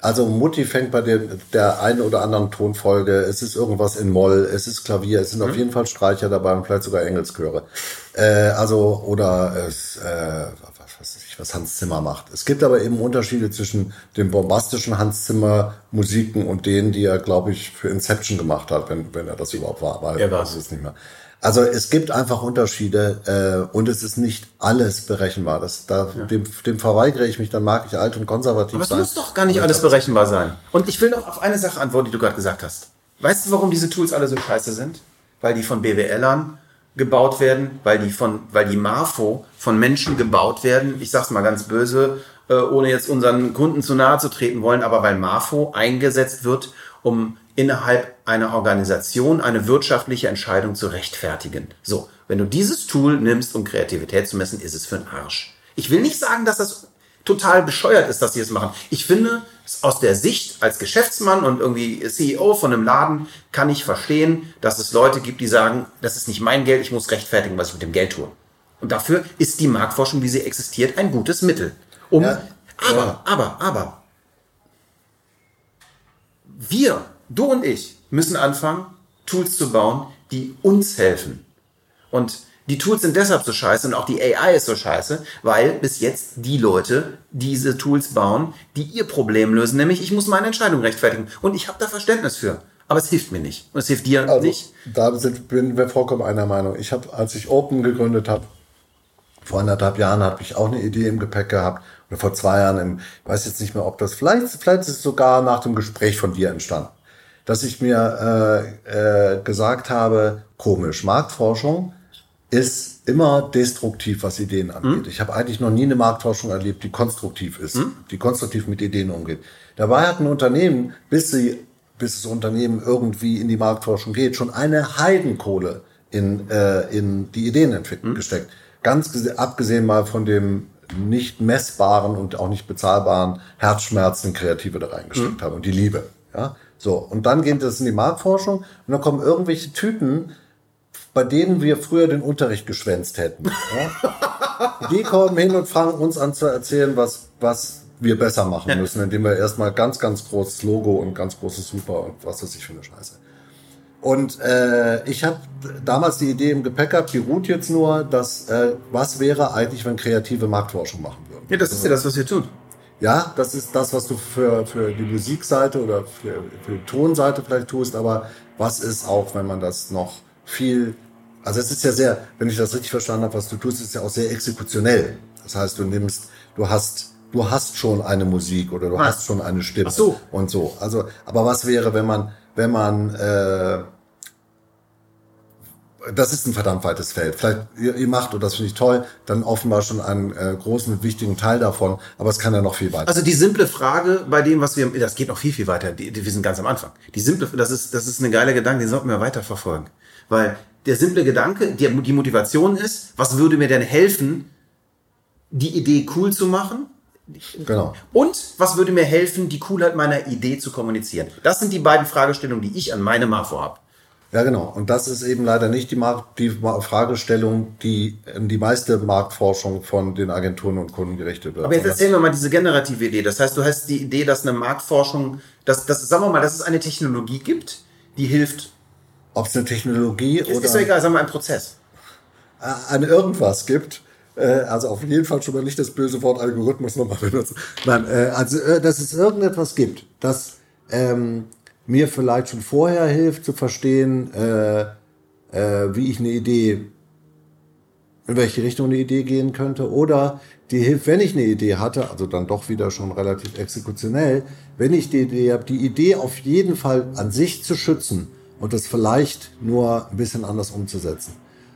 Speaker 1: also Mutti fängt bei der, der einen oder anderen Tonfolge, es ist irgendwas in Moll, es ist Klavier, es sind auf jeden Fall Streicher dabei und vielleicht sogar Engelschöre. Äh, also, oder es, äh, was weiß ich, was Hans Zimmer macht. Es gibt aber eben Unterschiede zwischen den bombastischen Hans Zimmer Musiken und denen, die er, glaube ich, für Inception gemacht hat, wenn, wenn er das überhaupt war. Weil
Speaker 2: Er
Speaker 1: weiß es nicht mehr. Also es gibt einfach Unterschiede äh, und es ist nicht alles berechenbar. Das, da, dem, dem verweigere ich mich, dann mag ich alt und konservativ
Speaker 2: Aber es
Speaker 1: sein.
Speaker 2: muss doch gar nicht alles berechenbar sein. Und ich will noch auf eine Sache antworten, die du gerade gesagt hast. Weißt du, warum diese Tools alle so scheiße sind? Weil die von BWLern gebaut werden, weil die von, weil die Marfo von Menschen gebaut werden. Ich sag's mal ganz böse, äh, ohne jetzt unseren Kunden zu nahe zu treten wollen, aber weil Marfo eingesetzt wird, um innerhalb einer Organisation eine wirtschaftliche Entscheidung zu rechtfertigen. So, wenn du dieses Tool nimmst, um Kreativität zu messen, ist es für einen Arsch. Ich will nicht sagen, dass das total bescheuert ist, dass sie es machen. Ich finde, aus der Sicht als Geschäftsmann und irgendwie CEO von einem Laden kann ich verstehen, dass es Leute gibt, die sagen, das ist nicht mein Geld, ich muss rechtfertigen, was ich mit dem Geld tue. Und dafür ist die Marktforschung, wie sie existiert, ein gutes Mittel. Um,
Speaker 1: Ja,
Speaker 2: aber, aber, aber, wir, du und ich, müssen anfangen, Tools zu bauen, die uns helfen. Und die Tools sind deshalb so scheiße und auch die AI ist so scheiße, weil bis jetzt die Leute diese Tools bauen, die ihr Problem lösen, nämlich ich muss meine Entscheidung rechtfertigen. Und ich habe da Verständnis für. Aber es hilft mir nicht. Und es hilft dir
Speaker 1: Also,
Speaker 2: nicht.
Speaker 1: da sind, bin wir vollkommen einer Meinung. Ich habe, als ich Open gegründet habe, vor anderthalb Jahren habe ich auch eine Idee im Gepäck gehabt. Oder vor zwei Jahren, im, ich weiß jetzt nicht mehr, ob das, vielleicht, vielleicht ist es sogar nach dem Gespräch von dir entstanden. Dass ich mir äh, äh, gesagt habe, komisch, Marktforschung ist immer destruktiv, was Ideen angeht. Ich habe eigentlich noch nie eine Marktforschung erlebt, die konstruktiv ist, die konstruktiv mit Ideen umgeht. Dabei hat ein Unternehmen, bis sie, bis das Unternehmen irgendwie in die Marktforschung geht, schon eine Heidenkohle in, äh, in die Ideenentwicklung gesteckt. Ganz gese- abgesehen mal von dem nicht messbaren und auch nicht bezahlbaren Herzschmerzen, Kreative da reingesteckt haben und die Liebe. Ja, so. Und dann geht es in die Marktforschung und dann kommen irgendwelche Typen, bei denen wir früher den Unterricht geschwänzt hätten. Ja? Die kommen hin und fangen uns an zu erzählen, was, was wir besser machen müssen, indem wir erstmal ganz, ganz großes Logo und ganz großes Super und was weiß ich für eine Scheiße. Und äh, ich habe damals die Idee im Gepäck gehabt, die ruht jetzt nur, dass äh, was wäre eigentlich, wenn kreative Marktforschung machen würden.
Speaker 2: Ja, das ist ja das, was wir tun.
Speaker 1: Ja, das ist das, was du für, für die Musikseite oder für, für die Tonseite vielleicht tust, aber was ist auch, wenn man das noch viel, also es ist ja sehr, wenn ich das richtig verstanden habe, was du tust, ist ja auch sehr exekutionell. Das heißt, du nimmst, du hast, du hast schon eine Musik oder du
Speaker 2: Ah.
Speaker 1: hast schon eine Stimme
Speaker 2: Ach so.
Speaker 1: und so. Also, aber was wäre, wenn man, wenn man, äh, das ist ein verdammt weites Feld. Vielleicht ihr, ihr macht, und das finde ich toll, dann offenbar schon einen äh, großen, wichtigen Teil davon, aber es kann ja noch viel weiter.
Speaker 2: Also die simple Frage bei dem, was wir, das geht noch viel, viel weiter, die, die, wir sind ganz am Anfang. Die simple, das ist, das ist eine geile Gedanke, den sollten wir weiter verfolgen. Weil der simple Gedanke, die, die Motivation ist, was würde mir denn helfen, die Idee cool zu machen?
Speaker 1: Genau.
Speaker 2: Und was würde mir helfen, die Coolheit meiner Idee zu kommunizieren? Das sind die beiden Fragestellungen, die ich an meine Marfo habe.
Speaker 1: Ja, genau. Und das ist eben leider nicht die, Markt, die Fragestellung, die in die meiste Marktforschung von den Agenturen und Kunden gerichtet wird.
Speaker 2: Aber jetzt erzählen wir mal diese generative Idee. Das heißt, du hast die Idee, dass eine Marktforschung, dass, dass sagen wir mal, dass es eine Technologie gibt, die hilft.
Speaker 1: Ob es eine Technologie
Speaker 2: Ist,
Speaker 1: oder
Speaker 2: ist ja egal, sagen wir ein Prozess.
Speaker 1: an irgendwas gibt. Äh, Also auf jeden Fall schon mal nicht das böse Wort Algorithmus nochmal benutzen. Nein, äh, also äh, dass es irgendetwas gibt, das ähm, mir vielleicht schon vorher hilft zu verstehen, äh, äh, wie ich eine Idee, in welche Richtung eine Idee gehen könnte, oder die hilft, wenn ich eine Idee hatte, also dann doch wieder schon relativ exekutionell, wenn ich die Idee habe, die Idee auf jeden Fall an sich zu schützen und das vielleicht nur ein bisschen anders umzusetzen.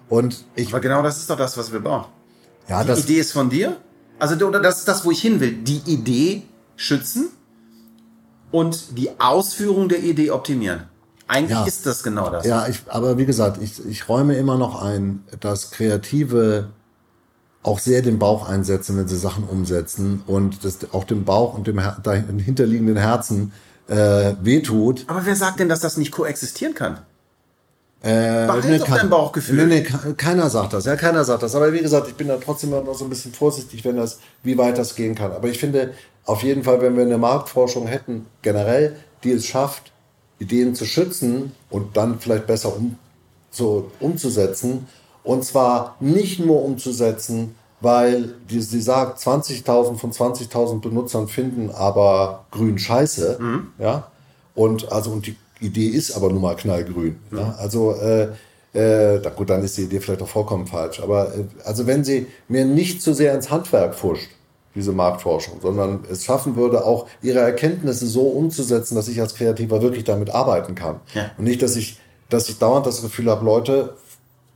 Speaker 1: Und ich,
Speaker 2: Aber genau das ist doch das, was wir brauchen.
Speaker 1: ja,
Speaker 2: Die
Speaker 1: das,
Speaker 2: Idee ist von dir. Also oder das ist das, wo ich hin will. Die Idee schützen und die Ausführung der Idee optimieren. Eigentlich
Speaker 1: Ja.
Speaker 2: ist das genau das.
Speaker 1: Ja, ich, aber wie gesagt, ich, ich räume immer noch ein, dass Kreative auch sehr den Bauch einsetzen, wenn sie Sachen umsetzen und das auch dem Bauch und dem dahinterliegenden Herzen äh, wehtut.
Speaker 2: Aber wer sagt denn, dass das nicht koexistieren kann?
Speaker 1: Äh,
Speaker 2: Behalt doch
Speaker 1: kein-
Speaker 2: dein Bauchgefühl.
Speaker 1: Nee, nee, ke- keiner sagt das. Ja, keiner sagt das. Aber wie gesagt, ich bin da trotzdem immer noch so ein bisschen vorsichtig, wenn das, wie weit das gehen kann. Aber ich finde, auf jeden Fall, wenn wir eine Marktforschung hätten, generell, die es schafft, Ideen zu schützen und dann vielleicht besser um, so umzusetzen. Und zwar nicht nur umzusetzen, weil die, sie sagt, 20.000 von 20.000 Benutzern finden aber grün scheiße. Ja. Und also, und die Idee ist aber nun mal knallgrün. Ja? Also, äh, äh, da, gut, dann ist die Idee vielleicht auch vollkommen falsch. Aber äh, also wenn sie mir nicht zu sehr ins Handwerk pfuscht, diese Marktforschung, sondern es schaffen würde, auch ihre Erkenntnisse so umzusetzen, dass ich als Kreativer wirklich damit arbeiten kann.
Speaker 2: Ja.
Speaker 1: Und nicht, dass ich, dass ich dauernd das Gefühl habe, Leute,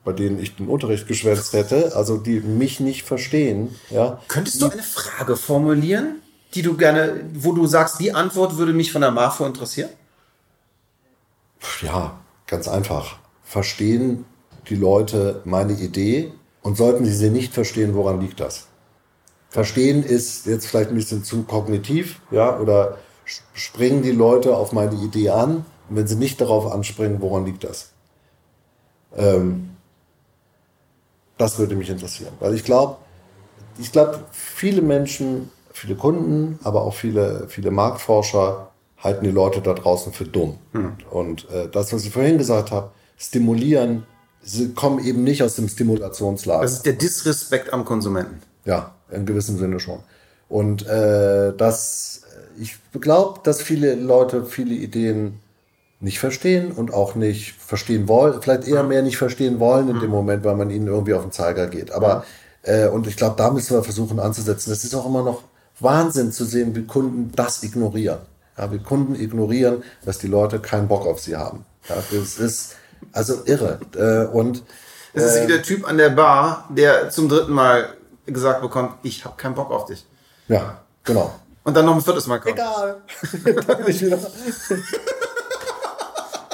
Speaker 1: bei denen ich den Unterricht geschwänzt hätte, also die mich nicht verstehen, ja.
Speaker 2: Könntest du eine Frage formulieren, die du gerne, wo du sagst, die Antwort würde mich von der Marfo interessieren?
Speaker 1: Ja, ganz einfach. Verstehen die Leute meine Idee und sollten sie sie nicht verstehen, woran liegt das? Verstehen ist jetzt vielleicht ein bisschen zu kognitiv, ja, oder springen die Leute auf meine Idee an und wenn sie nicht darauf anspringen, woran liegt das? Ähm, das würde mich interessieren, weil ich glaube, ich glaube, viele Menschen, viele Kunden, aber auch viele, viele Marktforscher halten die Leute da draußen für dumm. Und äh, das, was ich vorhin gesagt habe, stimulieren, sie kommen eben nicht aus dem Stimulationslager.
Speaker 2: Das ist der Disrespekt am Konsumenten.
Speaker 1: Ja, in gewissem Sinne schon. Und äh, das, ich glaube, dass viele Leute viele Ideen nicht verstehen und auch nicht verstehen wollen, vielleicht eher mehr nicht verstehen wollen in dem Moment, weil man ihnen irgendwie auf den Zeiger geht. Aber äh, und ich glaube, da müssen wir versuchen anzusetzen. Das ist auch immer noch Wahnsinn zu sehen, wie Kunden das ignorieren. Ja, wie Kunden ignorieren, dass die Leute keinen Bock auf sie haben. Ja, das ist also irre. Äh, und
Speaker 2: Das ist wie der Typ an der Bar, der zum dritten Mal gesagt bekommt, ich habe keinen Bock auf dich.
Speaker 1: ja, genau.
Speaker 2: Und dann noch ein viertes Mal kommt.
Speaker 1: Egal.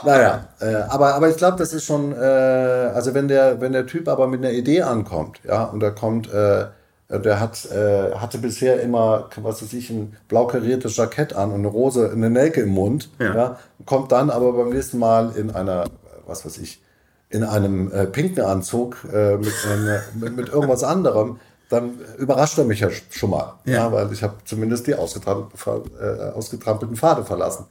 Speaker 1: naja, äh, aber, aber ich glaube, das ist schon, äh, also wenn der, wenn der Typ aber mit einer Idee ankommt, ja, und da kommt, äh, der hat, äh, hatte bisher immer, was weiß ich, ein blau kariertes Jackett an und eine Rose, eine Nelke im Mund,
Speaker 2: Ja.
Speaker 1: ja. kommt dann aber beim nächsten Mal in einer, was weiß ich, in einem äh, pinken Anzug äh, mit, einer- mit, mit irgendwas anderem, dann überrascht er mich ja sch- schon mal.
Speaker 2: Ja.
Speaker 1: Ja. weil ich habe zumindest die ausgetrampelten, äh, ausgetrampelten Pfade verlassen.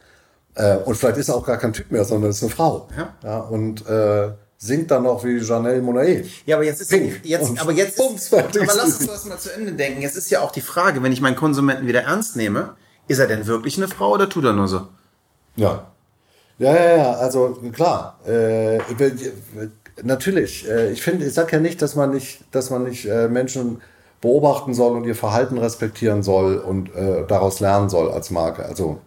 Speaker 1: Äh, und vielleicht ist er auch gar kein Typ mehr, sondern ist eine Frau.
Speaker 2: Ja.
Speaker 1: und äh, singt dann noch wie Janelle Monáe.
Speaker 2: Ja, aber jetzt ist
Speaker 1: Pink.
Speaker 2: jetzt, aber jetzt ist, aber lass uns das mal zu Ende denken. Jetzt ist ja auch die Frage, wenn ich meinen Konsumenten wieder ernst nehme, ist er denn wirklich eine Frau oder tut er nur so?
Speaker 1: Ja. Ja, ja, ja, also klar. Äh, natürlich. Äh, ich finde, ich sage ja nicht, dass man nicht, dass man nicht äh, Menschen beobachten soll und ihr Verhalten respektieren soll und äh, daraus lernen soll als Marke. Also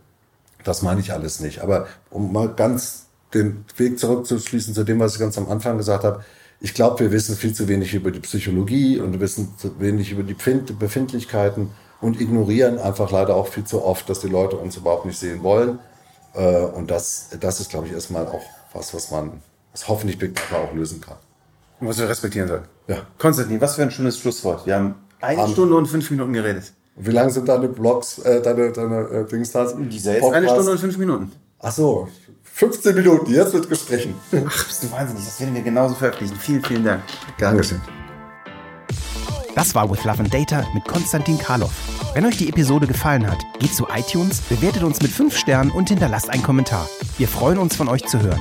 Speaker 1: das meine ich alles nicht. Aber um mal ganz den Weg zurückzuschließen zu dem, was ich ganz am Anfang gesagt habe. Ich glaube, wir wissen viel zu wenig über die Psychologie und wir wissen zu wenig über die Befindlichkeiten und ignorieren einfach leider auch viel zu oft, dass die Leute uns überhaupt nicht sehen wollen. Äh, und das, das ist, glaube ich, erstmal auch was, was man, was hoffentlich Big auch lösen kann.
Speaker 2: Und was wir respektieren sollen.
Speaker 1: Ja.
Speaker 2: Konstantin, was für ein schönes Schlusswort. Wir haben eine
Speaker 1: Am-
Speaker 2: Stunde und fünf Minuten geredet.
Speaker 1: Wie lang sind deine Blogs, äh, deine, deine äh, Dings da?
Speaker 2: Dieser jetzt eine Stunde und fünf Minuten.
Speaker 1: Ach so, 15 Minuten, jetzt wird gestrichen.
Speaker 2: Ach, bist du wahnsinnig. Das werden wir genauso veröffentlichen. Vielen, vielen Dank.
Speaker 1: Gern geschehen.
Speaker 4: Das war With Love and Data mit Konstantin Karloff. Wenn euch die Episode gefallen hat, geht zu iTunes, bewertet uns mit 5 Sternen und hinterlasst einen Kommentar. Wir freuen uns von euch zu hören.